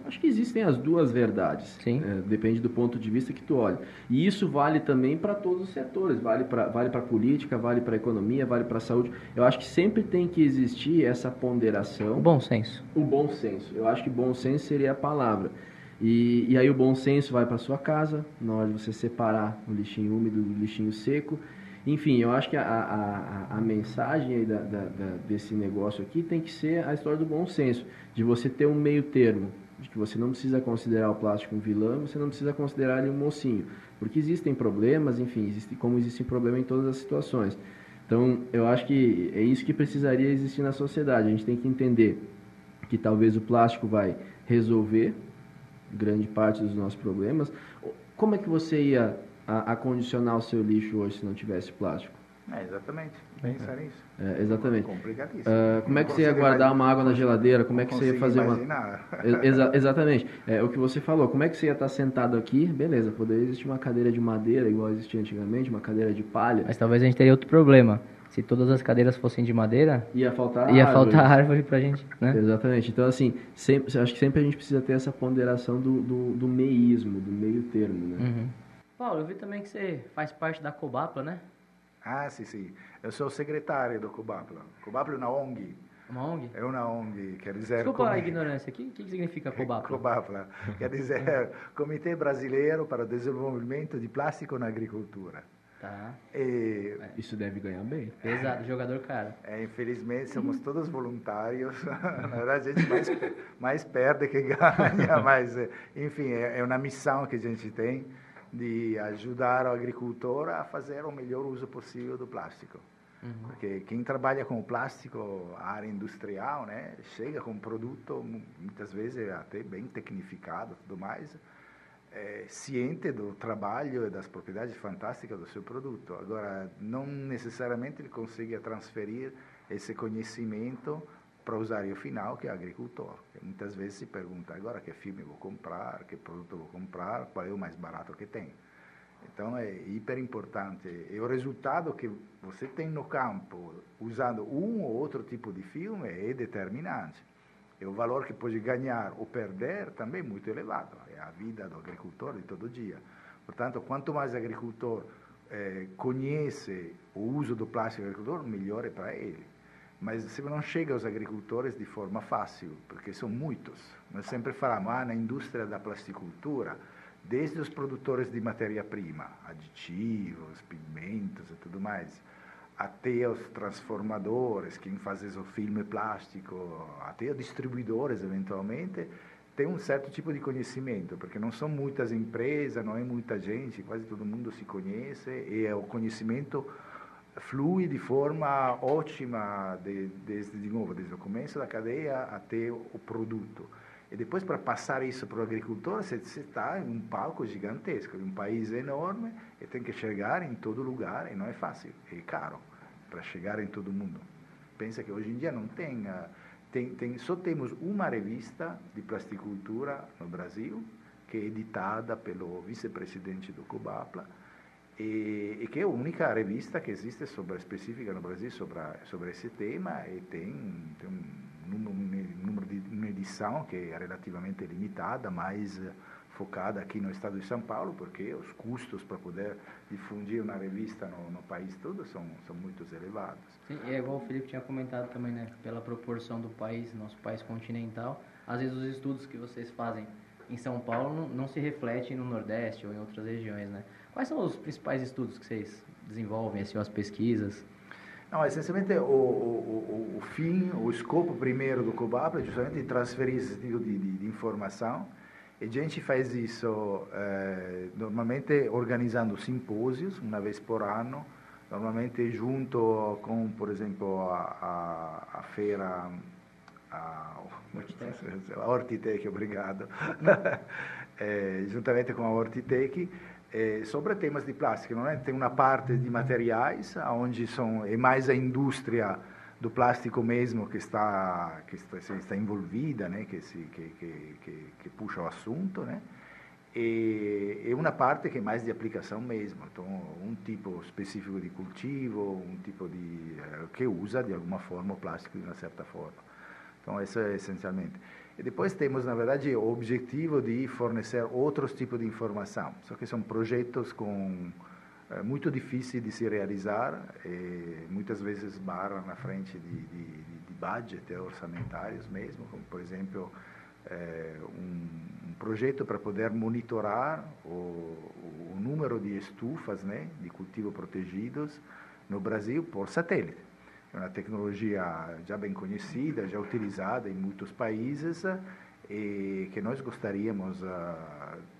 Acho que existem as duas verdades. Sim. É, depende do ponto de vista que tu olha. E isso vale também para todos os setores. Vale para vale a política, vale para a economia, vale para a saúde. Eu acho que sempre tem que existir essa ponderação. O bom senso. O bom senso. Eu acho que bom senso seria a palavra. E, e aí o bom senso vai para sua casa, na hora de você separar o lixinho úmido do lixinho seco. Enfim, eu acho que a, a, a, mensagem da, da, da, desse negócio aqui tem que ser a história do bom senso, de você ter um meio termo de que você não precisa considerar o plástico um vilão, você não precisa considerar ele um mocinho, porque existem problemas, enfim, existe, como existem problemas em todas as situações. Então, eu acho que é isso que precisaria existir na sociedade. A gente tem que entender que talvez o plástico vai resolver grande parte dos nossos problemas. Como é que você ia acondicionar o seu lixo hoje se não tivesse plástico? É, exatamente. Pensar nisso. É, exatamente. Complicadíssimo. Ah, como é que você ia guardar uma água na geladeira? Como é que você ia fazer uma. imaginar. Exa- exatamente. É o que você falou. Como é que você ia estar sentado aqui? Beleza, poderia existir uma cadeira de madeira, igual existia antigamente, uma cadeira de palha. Mas talvez a gente teria outro problema. Se todas as cadeiras fossem de madeira, Ia faltar ia árvore. faltar árvore pra gente, né? Exatamente. Então, assim, sempre, acho que sempre a gente precisa ter essa ponderação do, do, do meísmo, do meio termo, né? Uhum. Paulo, eu vi também que você faz parte da Cobapla, né? Ah, sì, sì. Eu sou secretário do Cobapla. Cobapla é uma ONG. Uma ONG? É uma ONG, quer dizer... Desculpa a come- ignorância, o que, que significa Cobapla? Cobapla, quer dizer (laughs) Comitê Brasileiro para o Desenvolvimento de Plástico na Agricultura. Tá, E, Isso deve ganhar bem. pesado, jogador caro. é, infelizmente, somos todos voluntários. (laughs) Na verdade, a gente mais, mais perde que (laughs) ganha, mas, enfim, é, é uma missão que a gente tem de ajudar o agricultor a fazer o melhor uso possível do plástico. Uhum. Porque quem trabalha com plástico, a área industrial, né, chega com um produto mu- muitas vezes até bem tecnificado e tudo mais, é, ciente do trabalho e das propriedades fantásticas do seu produto. Agora, não necessariamente ele consegue transferir esse conhecimento para o usuário final, que é o agricultor. Que muitas vezes se pergunta, agora que filme vou comprar, que produto vou comprar, qual é o mais barato que tem. Então é hiper importante. E o resultado que você tem no campo, usando um ou outro tipo de filme, é determinante. E o valor que pode ganhar ou perder também é muito elevado. É a vida do agricultor de todo dia. Portanto, quanto mais agricultor eh, conhece o uso do plástico agricultor, melhor é para ele. Mas não chega aos agricultores de forma fácil, porque são muitos. Nós sempre falamos, ah, na indústria da plasticultura, desde os produtores de matéria-prima, aditivos, pigmentos e tudo mais, até os transformadores, quem faz o filme plástico, até os distribuidores, eventualmente, tem um certo tipo de conhecimento, porque não são muitas empresas, não é muita gente, quase todo mundo se conhece, e o conhecimento flui de forma ótima, de, desde, de novo, desde o começo da cadeia até o produto. E depois, para passar isso para o agricultor, você está em um palco gigantesco, em um país enorme, e tem que chegar em todo lugar, e não é fácil, é caro para chegar em todo mundo. Pensa que hoje em dia não tem, ah, tem, tem só temos uma revista de plasticultura no Brasil, que é editada pelo vice-presidente do Cobapla, e, e, que é a única revista que existe sobre, específica no Brasil sobre, sobre esse tema e tem, tem um um número de uma edição que é relativamente limitada, mais focada aqui no estado de São Paulo, porque os custos para poder difundir uma revista no, no país todo são, são muito elevados. Sim, é igual o Felipe tinha comentado também, né? Pela proporção do país, nosso país continental, às vezes os estudos que vocês fazem em São Paulo não, não se refletem no Nordeste ou em outras regiões, né? Quais são os principais estudos que vocês desenvolvem, assim, as pesquisas? Não, essencialmente o, o, o, o fim, o escopo primeiro do COBAP é justamente transferir esse tipo de, de, de informação. E a gente faz isso eh, normalmente organizando simpósios, uma vez por ano, normalmente junto com, por exemplo, a, a, a feira a, (laughs) a Hortitec, obrigado, é, (laughs) juntamente com a Hortitec, é, sobre temas de plástico. Não é? Tem uma parte de materiais, onde são, é mais a indústria do plástico mesmo que está que está, está envolvida, né, que, se, que, que, que, que puxa o assunto, né, e, e uma parte que é mais de aplicação mesmo, então um tipo específico de cultivo, um tipo de que usa de alguma forma o plástico de uma certa forma. Então isso é essencialmente. E depois temos, na verdade, o objetivo de fornecer outros tipos de informação, só que são projetos com é muito difícil de se realizar, e muitas vezes barra na frente de, de, de budget orçamentários mesmo, como por exemplo é, um, um, projeto para poder monitorar o, o, número de estufas né, de cultivo protegidos no Brasil por satélite. É uma tecnologia já bem conhecida, já utilizada em muitos países, e que nós gostaríamos uh,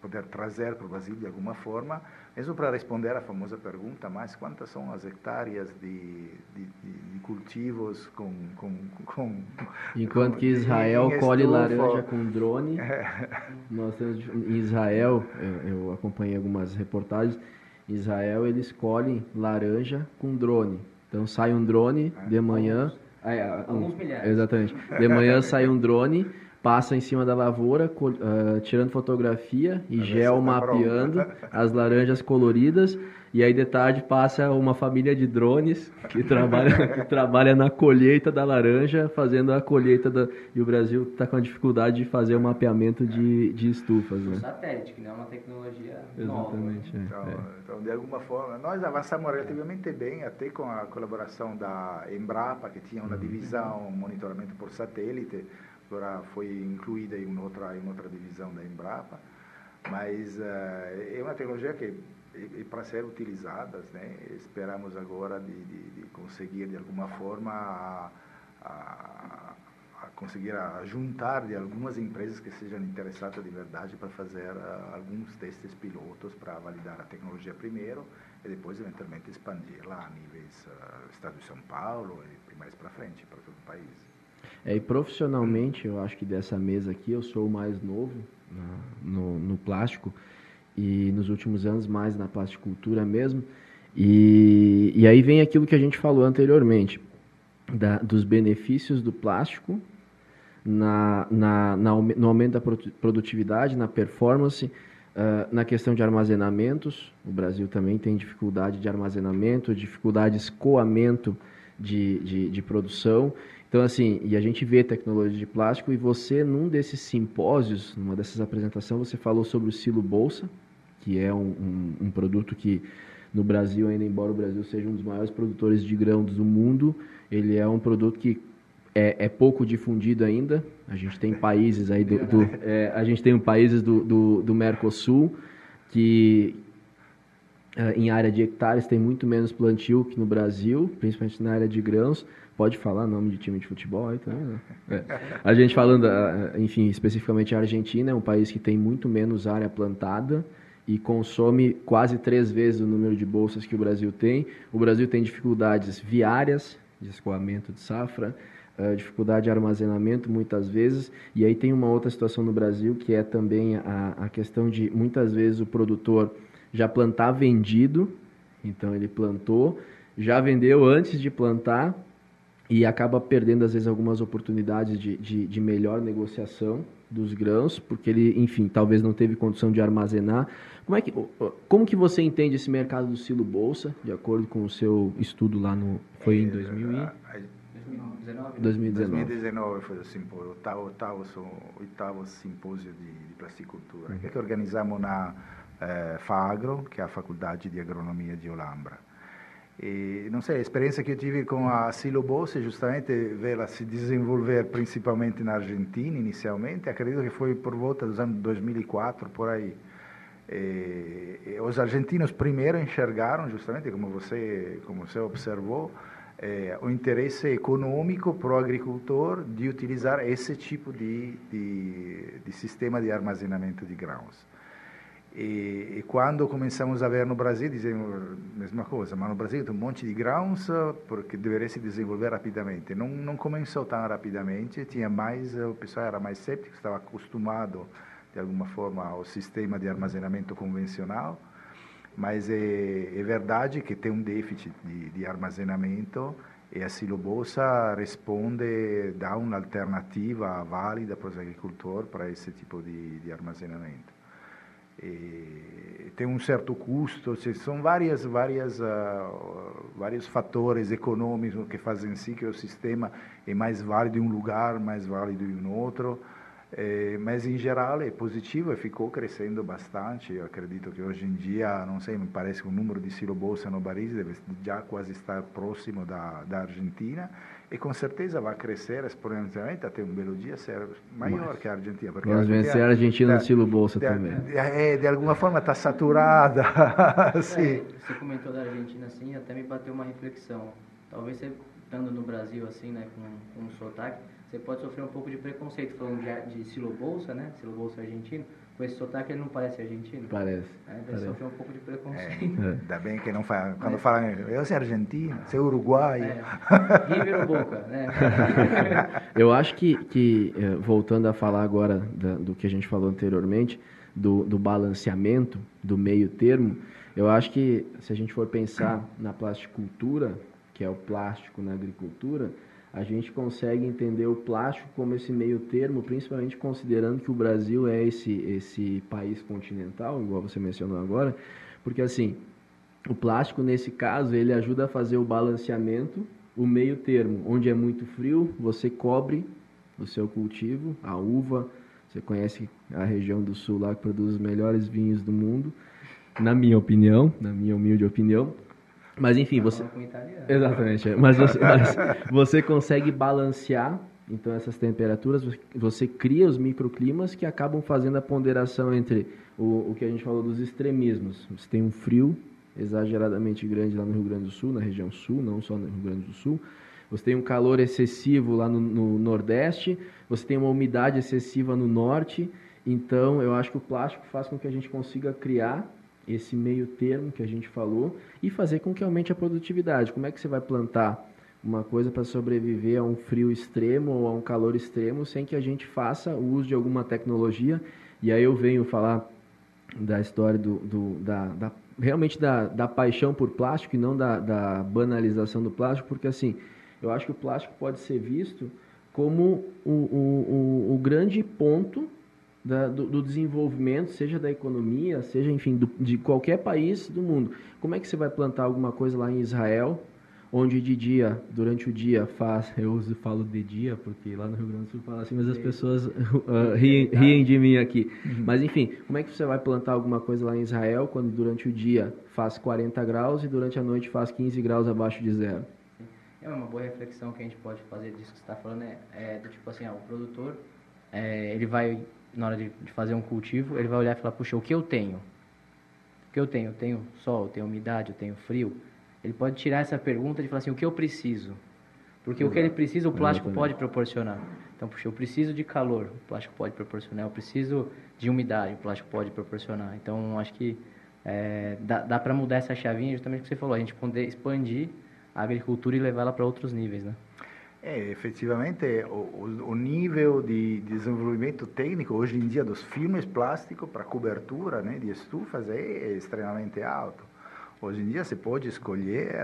poder trazer para o Brasil de alguma forma, mesmo para responder à famosa pergunta, mas quantas são as hectares de, de, de cultivos com, com, com (laughs) Enquanto com, que Israel colhe laranja com drone, (laughs) nós temos em Israel, eu, eu acompanhei algumas reportagens, Em Israel eles colhem laranja com drone. Então sai um drone de manhã. Alguns, é, alguns milhares. Exatamente. De manhã sai um drone passa em cima da lavoura, uh, tirando fotografia e gel mapeando as laranjas coloridas. E aí de tarde passa uma família de drones que trabalha, (laughs) que trabalha na colheita da laranja, fazendo a colheita da. E o Brasil está com a dificuldade de fazer o mapeamento de, de estufas. Né? satélite, que não é uma tecnologia Exatamente. Nova. É, então, é. então, de alguma forma, nós avançamos relativamente bem, até com a colaboração da Embrapa, que tinha uma uhum. divisão monitoramento por satélite agora foi incluída em outra, em outra divisão da Embrapa, mas uh, é uma tecnologia que é, é para ser utilizada, né? esperamos agora de, de, de, conseguir de alguma forma a, a, a conseguir a juntar de algumas empresas que sejam interessadas de verdade para fazer uh, alguns testes pilotos para validar a tecnologia primeiro e depois eventualmente expandir lá a níveis uh, Estado de São Paulo e mais para frente para todo o país. É, e profissionalmente, eu acho que dessa mesa aqui, eu sou o mais novo no, no plástico e nos últimos anos mais na plasticultura mesmo. E, e aí vem aquilo que a gente falou anteriormente, da, dos benefícios do plástico na, na, na, no aumento da produtividade, na performance, uh, na questão de armazenamentos. O Brasil também tem dificuldade de armazenamento, dificuldade de escoamento de, de, de produção. Então, assim, e a gente vê tecnologia de plástico e você, num desses simpósios, numa dessas apresentações, você falou sobre o silo bolsa, que é um, um, um produto que no Brasil, ainda embora o Brasil seja um dos maiores produtores de grãos do mundo, ele é um produto que é, é pouco difundido ainda. A gente tem países aí do, do é, a gente tem países do, do, do Mercosul que é, em área de hectares tem muito menos plantio que no Brasil, principalmente na área de grãos. Pode falar nome de time de futebol aí também, né? É. A gente falando, enfim, especificamente a Argentina é um país que tem muito menos área plantada e consome quase três vezes o número de bolsas que o Brasil tem. O Brasil tem dificuldades viárias, de escoamento de safra, uh, dificuldade de armazenamento muitas vezes. E aí tem uma outra situação no Brasil que é também a, a questão de muitas vezes o produtor já plantar vendido, então ele plantou, já vendeu antes de plantar e acaba perdendo às vezes algumas oportunidades de, de, de, melhor negociação dos grãos, porque ele, enfim, talvez não teve condição de armazenar. Como é que, como que você entende esse mercado do silo bolsa, de acordo com o seu estudo lá no, foi em 2000 e... 2019. 2019. 2019 foi o simpósio, oitavo, oitavo, oitavo simpósio de, de plasticultura, uhum. que organizamos na eh, Fagro, que é a Faculdade de Agronomia de Olambra. E, não sei, a experiência que eu tive com a Silobose, justamente vê-la se desenvolver principalmente na Argentina inicialmente, acredito que foi por volta dos anos 2004, por aí. E os argentinos primeiro enxergaram, justamente como você, como você observou, é, o interesse econômico para o agricultor de utilizar esse tipo de, de, de sistema de armazenamento de grãos. E, e, quando começamos a ver no Brasil, dizemos a mesma coisa, mas no Brasil tem um monte de grãos porque deveria se desenvolver rapidamente. Não, não começou tão rapidamente, tinha mais, o pessoal era mais cético, estava acostumado de alguma forma ao sistema de armazenamento convencional, mas é, é verdade que tem um déficit de, de armazenamento e a silobosa responde, dá uma alternativa válida para os agricultores para esse tipo de, de armazenamento tem um certo custo, são várias, várias, uh, vários fatores econômicos que fazem sim que o sistema é mais válido em um lugar, mais válido em outro, é, mas em geral é positivo e ficou crescendo bastante. Eu acredito que hoje em dia, não sei, me parece que o número de silobolsa no Paris deve já quase estar próximo da, da Argentina e com certeza vai crescer exponencialmente até um belo dia ser maior Mas, que a Argentina. Porque vamos vencer a Argentina no estilo bolsa de, também. De, é, de alguma forma está saturada. (laughs) sim. É, você comentou da Argentina assim, até me bateu uma reflexão. Talvez você estando no Brasil assim, né, com, com um sotaque, você pode sofrer um pouco de preconceito falando de, de silo bolsa, né, silo bolsa argentino com esse sotaque ele não parece argentino. Parece. É, sofrer um pouco de preconceito. É, ainda bem que não fala, quando é. falam, eu sou argentino, sou uruguaio. É. (laughs) River Boca, né? (laughs) eu acho que, que, eh, voltando a falar agora da, do que a gente falou anteriormente, do, do balanceamento, do meio termo, Eu acho que se a gente for pensar na plasticultura, que é o plástico na agricultura, a gente consegue entender o plástico como esse meio termo, principalmente considerando que o Brasil é esse, esse país continental, igual você mencionou agora, porque assim, o plástico nesse caso, ele ajuda a fazer o balanceamento, o meio termo, onde é muito frio, você cobre o seu cultivo, a uva, você conhece a região do sul lá que produz os melhores vinhos do mundo, na minha opinião, na minha humilde opinião. Mas enfim, você. Exatamente. Mas você, mas você consegue balancear então essas temperaturas, você cria os microclimas que acabam fazendo a ponderação entre o, o que a gente falou dos extremismos. Você tem um frio exageradamente grande lá no Rio Grande do Sul, na região sul, não só no Rio Grande do Sul. Você tem um calor excessivo lá no, no Nordeste, você tem uma umidade excessiva no Norte. Então, eu acho que o plástico faz com que a gente consiga criar esse meio termo que a gente falou e fazer com que aumente a produtividade. Como é que você vai plantar uma coisa para sobreviver a um frio extremo ou a um calor extremo sem que a gente faça o uso de alguma tecnologia? E aí eu venho falar da história do, do da, da, realmente da, da paixão por plástico e não da, da banalização do plástico, porque assim, eu acho que o plástico pode ser visto como o, o, o, o grande ponto da, do, do, desenvolvimento, seja da economia, seja, enfim, do, de qualquer país do mundo. Como é que você vai plantar alguma coisa lá em Israel, onde de dia, durante o dia, faz. Eu uso, falo de dia, porque lá no Rio Grande do Sul fala assim, mas as pessoas (laughs) uh, riem, riem, de mim aqui. Uhum. Mas, enfim, como é que você vai plantar alguma coisa lá em Israel, quando durante o dia faz 40 graus e durante a noite faz 15 graus abaixo de zero? É uma boa reflexão que a gente pode fazer disso que você está falando, é, é, do tipo assim, ó, o produtor, é, ele vai, na hora de, de, fazer um cultivo, ele vai olhar e falar, puxa, o que eu tenho? O que eu tenho? Eu tenho sol, eu tenho umidade, eu tenho frio. Ele pode tirar essa pergunta de falar assim, o que eu preciso? Porque Exato. o que ele precisa, o plástico pode proporcionar. Então, puxa, eu preciso de calor, o plástico pode proporcionar. Eu preciso de umidade, o plástico pode proporcionar. Então, acho que é, dá, dá para mudar essa chavinha, justamente o que você falou, a gente poder expandir a agricultura e levá-la para outros níveis, né? É, efetivamente, o, o, nível de desenvolvimento técnico hoje em dia dos filmes plásticos para cobertura né, de estufas é extremamente alto. Hoje em dia você pode escolher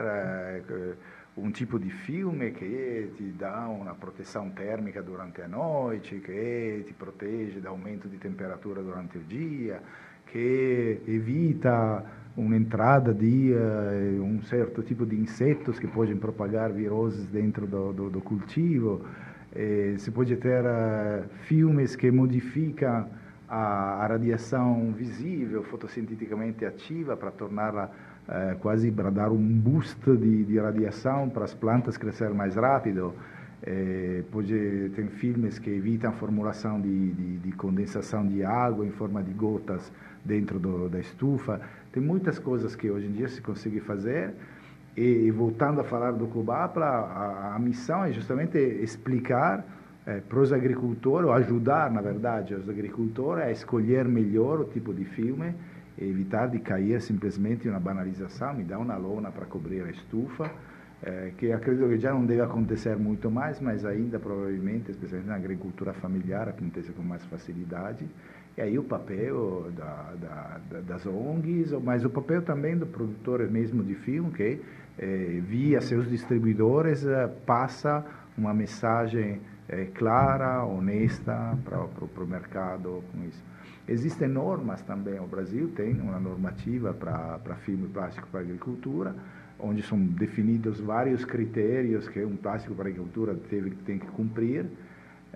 uh, um tipo de filme que te dá uma proteção térmica durante a noite, que te protege do aumento de temperatura durante o dia, que evita uma entrada de uh, um certo tipo de insetos que podem propagar viroses dentro do, do, do cultivo. Eh, se pode ter uh, filmes que modificam a, a, radiação visível, fotossinteticamente ativa, para torná-la uh, quase para dar um boost de, de radiação para as plantas crescerem mais rápido. Eh, pode ter filmes que evitam a formulação de, de, de condensação de água em forma de gotas dentro do, da estufa. Tem muitas coisas que hoje em dia se consegue fazer. E, voltando a falar do Cubapla, a, a missão é justamente explicar é, para os agricultores, ou ajudar, na verdade, os agricultores a escolher melhor o tipo de filme, e evitar de cair simplesmente em uma banalização, me dá uma lona para cobrir a estufa, é, que acredito que já não deve acontecer muito mais, mas ainda provavelmente, especialmente na agricultura familiar, acontece com mais facilidade. E aí o papel da, da, das ONGs, mas o papel também do produtor mesmo de filme, que é, via seus distribuidores é, passa uma mensagem é, clara, honesta para o mercado com isso. Existem normas também, o Brasil tem uma normativa para filme plástico para agricultura, onde são definidos vários critérios que um plástico para agricultura teve, tem que cumprir,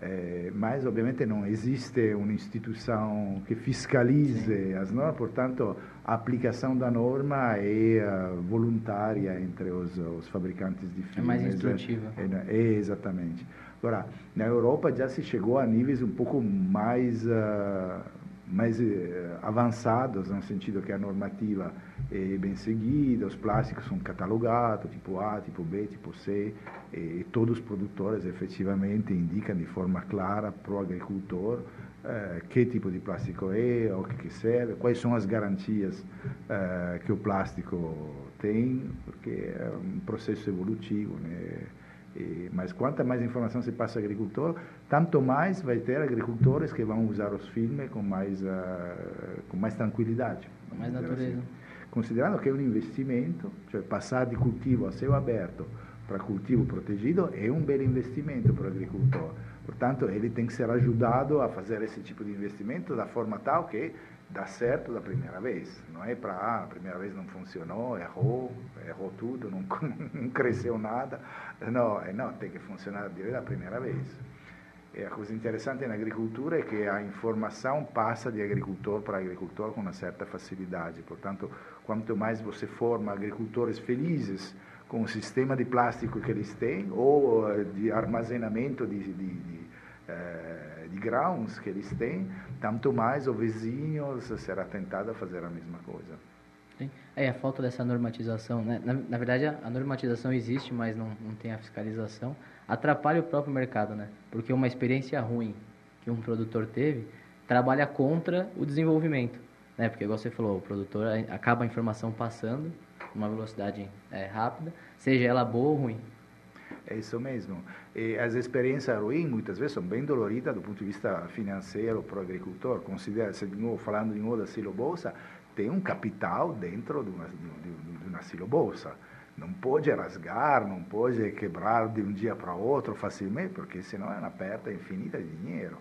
é, mas, obviamente, não existe uma instituição que fiscalize Sim. as normas, portanto, a aplicação da norma é uh, voluntária entre os, os, fabricantes de filmes. É mais instrutiva. É, é, exatamente. Agora, na Europa já se chegou a níveis um pouco mais, uh, mais uh, avançados, no sentido que a normativa é bem seguida, os plásticos são catalogados, tipo A, tipo B, tipo C, e todos os produtores efetivamente indicam de forma clara para o agricultor uh, que tipo de plástico é, o que, serve, quais são as garantias uh, que o plástico tem, porque é um processo evolutivo, né? Mas quanto mais informação se passa ao agricultor, tanto mais vai ter agricultores que vão usar os filmes com mais, uh, com mais tranquilidade. Com mais natureza. Assim. considerando che è un investimento, cioè passare di cultivo a céu aberto para cultivo protegido é um bel investimento para o agricultor. Portanto, ele tem que ser ajudado a fazer esse tipo de investimento da forma tal que dá certo da primeira vez. Não é para, ah, a primeira vez não funcionou, errou, errou tudo, (laughs) não, não cresceu nada. Não, não, tem que funcionar da primeira vez. E a coisa interessante na agricultura é que a informação passa de agricultor para agricultor com uma certa facilidade. Portanto, quanto mais você forma agricultores felizes com o sistema de plástico que eles têm ou eh, de armazenamento de, de, de, eh, de grãos que eles têm, tanto mais o vizinho será tentado a fazer a mesma coisa. É, a falta dessa normatização, né? Na, na verdade, a, a, normatização existe, mas não, não tem a fiscalização. Atrapalha o próprio mercado, né? Porque uma experiência ruim que um produtor teve trabalha contra o desenvolvimento, né? Porque, igual você falou, o produtor acaba a informação passando uma velocidade é, rápida, seja ela boa ou ruim. É isso mesmo. E as experiências ruins, muitas vezes, são bem doloridas do ponto de vista financeiro para o agricultor. Considera, se de novo, falando de novo da silobolsa, tem um capital dentro de uma, de, de uma silobolsa. Não pode rasgar, não pode quebrar de um dia para outro facilmente, porque senão é uma perda infinita de dinheiro.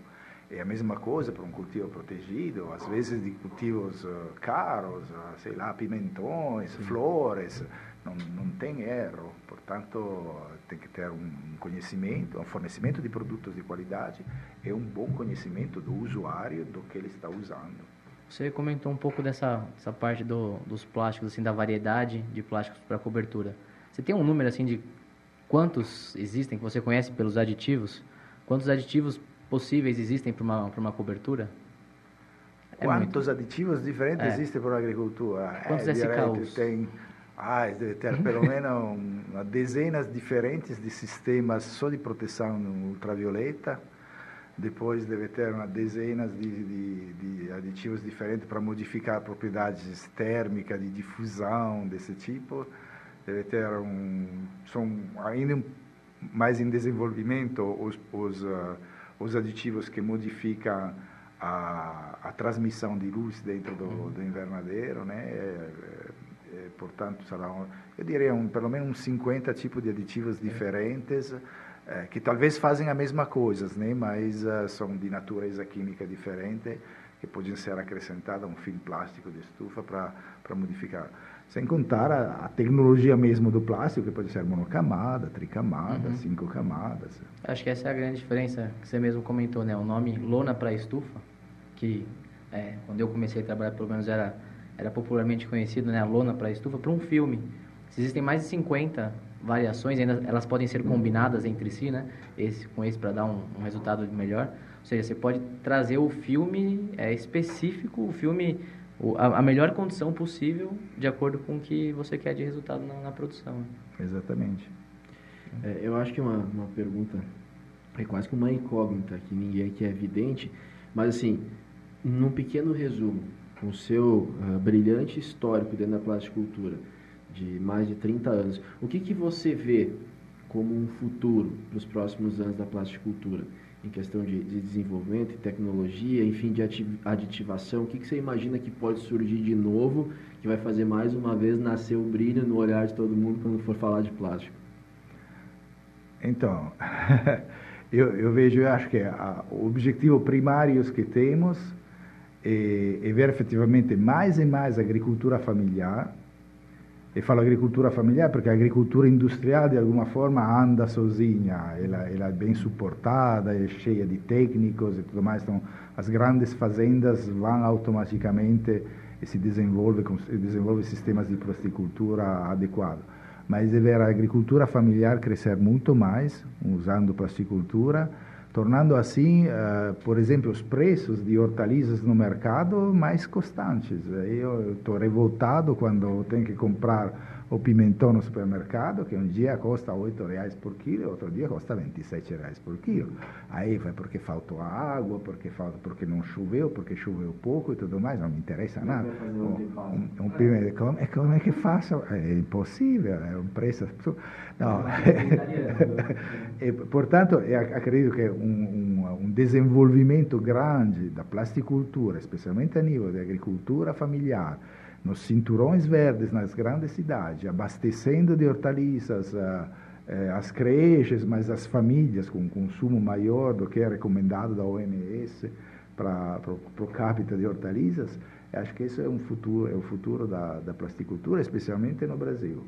É a mesma coisa para um cultivo protegido, às vezes de cultivos uh, caros, uh, sei lá, pimentões, flores, não, não tem erro. Portanto, tem que ter um conhecimento, um fornecimento de produtos de qualidade e um bom conhecimento do usuário do que ele está usando. Você comentou um pouco dessa, dessa parte do, dos plásticos, assim, da variedade de plásticos para cobertura. Você tem um número assim de quantos existem que você conhece pelos aditivos? Quantos aditivos possíveis existem para uma, uma cobertura? É Quantos muito... aditivos diferentes é. existem para a agricultura? Quantos é, SKUs? Tem, ah, deve ter pelo menos uma dezenas diferentes de sistemas só de proteção ultravioleta. Depois deve ter uma dezenas de, de, de aditivos diferentes para modificar propriedades térmicas, de difusão, desse tipo. Deve ter um... São ainda mais em desenvolvimento os, os uh, os aditivos que modificam a, a transmissão de luz dentro do, uhum. do invernadeiro, né? É, portanto, será um, eu diria um, pelo menos uns 50 tipos de aditivos diferentes é, que talvez fazem a mesma coisa, né? Mas uh, são de natureza química diferente que podem ser acrescentados a um fim plástico de estufa para modificar. Sem contar a, a, tecnologia mesmo do plástico, que pode ser monocamada, tricamada, uhum. cinco camadas. Acho que essa é a grande diferença que você mesmo comentou, né? O nome lona para estufa, que é, quando eu comecei a trabalhar, pelo menos era, era popularmente conhecido, né? A lona para estufa, para um filme. Existem mais de 50 variações, ainda elas podem ser combinadas entre si, né? Esse com esse para dar um, um, resultado melhor. Ou seja, você pode trazer o filme é, específico, o filme a, a, melhor condição possível de acordo com o que você quer de resultado na, na produção. Exatamente. É, eu acho que uma, uma pergunta é quase que uma incógnita que ninguém aqui é evidente, mas assim, num pequeno resumo, com seu uh, brilhante histórico dentro da plasticultura, de mais de 30 anos, o que, que você vê como um futuro para os próximos anos da plasticultura? em questão de, de desenvolvimento e tecnologia, enfim, de aditivação, o que, que você imagina que pode surgir de novo, que vai fazer mais uma vez nascer o brilho no olhar de todo mundo quando for falar de plástico? Então, (laughs) eu, eu, vejo, eu acho que a, o objetivo primário que temos é, é ver efetivamente mais e mais agricultura familiar, e falo agricultura familiar porque a agricultura industrial de alguma forma anda sozinha, ela, ela é bem suportada, é cheia de técnicos e tudo mais, então as grandes fazendas vão automaticamente e se desenvolve, desenvolve sistemas de plasticultura adequados. Mas é ver a agricultura familiar crescer muito mais, usando plasticultura, tornando assim, uh, por exemplo, os preços de hortaliças no mercado mais constantes. Eu estou revoltado quando tenho que comprar o pimentão no supermercado, que um dia custa 8 reais por quilo, outro dia custa 27 reais por quilo. Aí vai porque faltou água, porque, falta, porque não choveu, porque choveu pouco e tudo mais, não me interessa nada. Um, um, um pimento, como, é, como é que faço? É impossível, é um preço... Não. (laughs) e, portanto, acredito que um, um, um desenvolvimento grande da plasticultura, especialmente a nível da agricultura familiar, nos cinturões verdes nas grandes cidades, abastecendo de hortaliças uh, as creches, mas as famílias com consumo maior do que é recomendado da OMS para o capita de hortaliças, acho que esse é um futuro, é o futuro da, da plasticultura, especialmente no Brasil.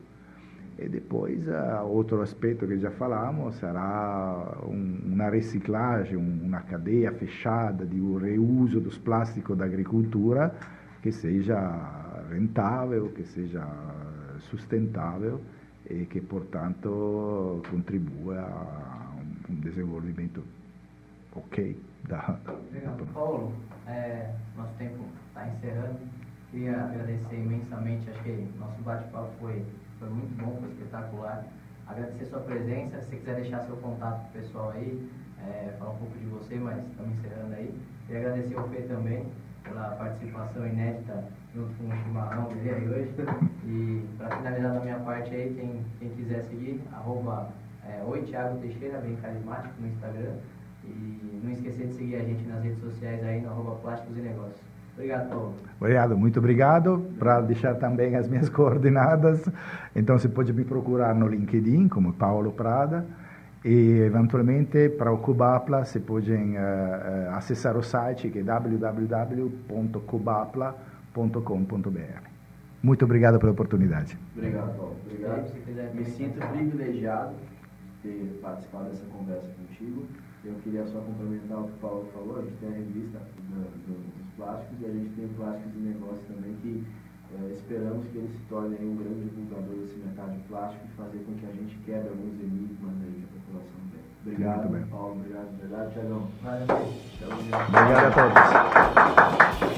E depois, uh, outro aspecto que já falamos será um, uma reciclagem, um, uma cadeia fechada de um reuso dos plásticos da agricultura que seja rentável, que seja sustentável e que, portanto, contribua a um desenvolvimento ok da. Legal. Paulo, é, nosso tempo está encerrando. Queria agradecer imensamente, acho que nosso bate-papo foi foi muito bom, foi espetacular. Agradecer sua presença. Se você quiser deixar seu contato pessoal aí, é, falar um pouco de você, mas estamos encerrando aí. E agradecer ao Fê também pela participação inédita junto com o chimarrão dele aí hoje. E para finalizar da minha parte aí, quem, quem quiser seguir, arroba é, Oi Thiago Teixeira, bem carismático no Instagram. E não esquecer de seguir a gente nas redes sociais aí no arroba Plásticos e Negócios. Obrigado, Paulo. Obrigado, muito obrigado. Para deixar também as minhas (laughs) coordenadas, então você pode me procurar no LinkedIn como Paulo Prada e eventualmente para o Cubapla você pode uh, acessar o site que é www.cubapla.com.br. Muito obrigado pela oportunidade. Obrigado, Paulo. Obrigado. Me sinto privilegiado de ter participado dessa conversa contigo. Eu queria só complementar o que o Paulo falou. A gente tem a revista do, do plásticos e a gente tem plásticos de negócio também que é, esperamos que ele se torne um grande divulgador desse mercado de plástico e fazer com que a gente quebre alguns enigmas aí Obrigado, bem. Paulo. Obrigado, obrigado, Tiagão. Obrigado a todos.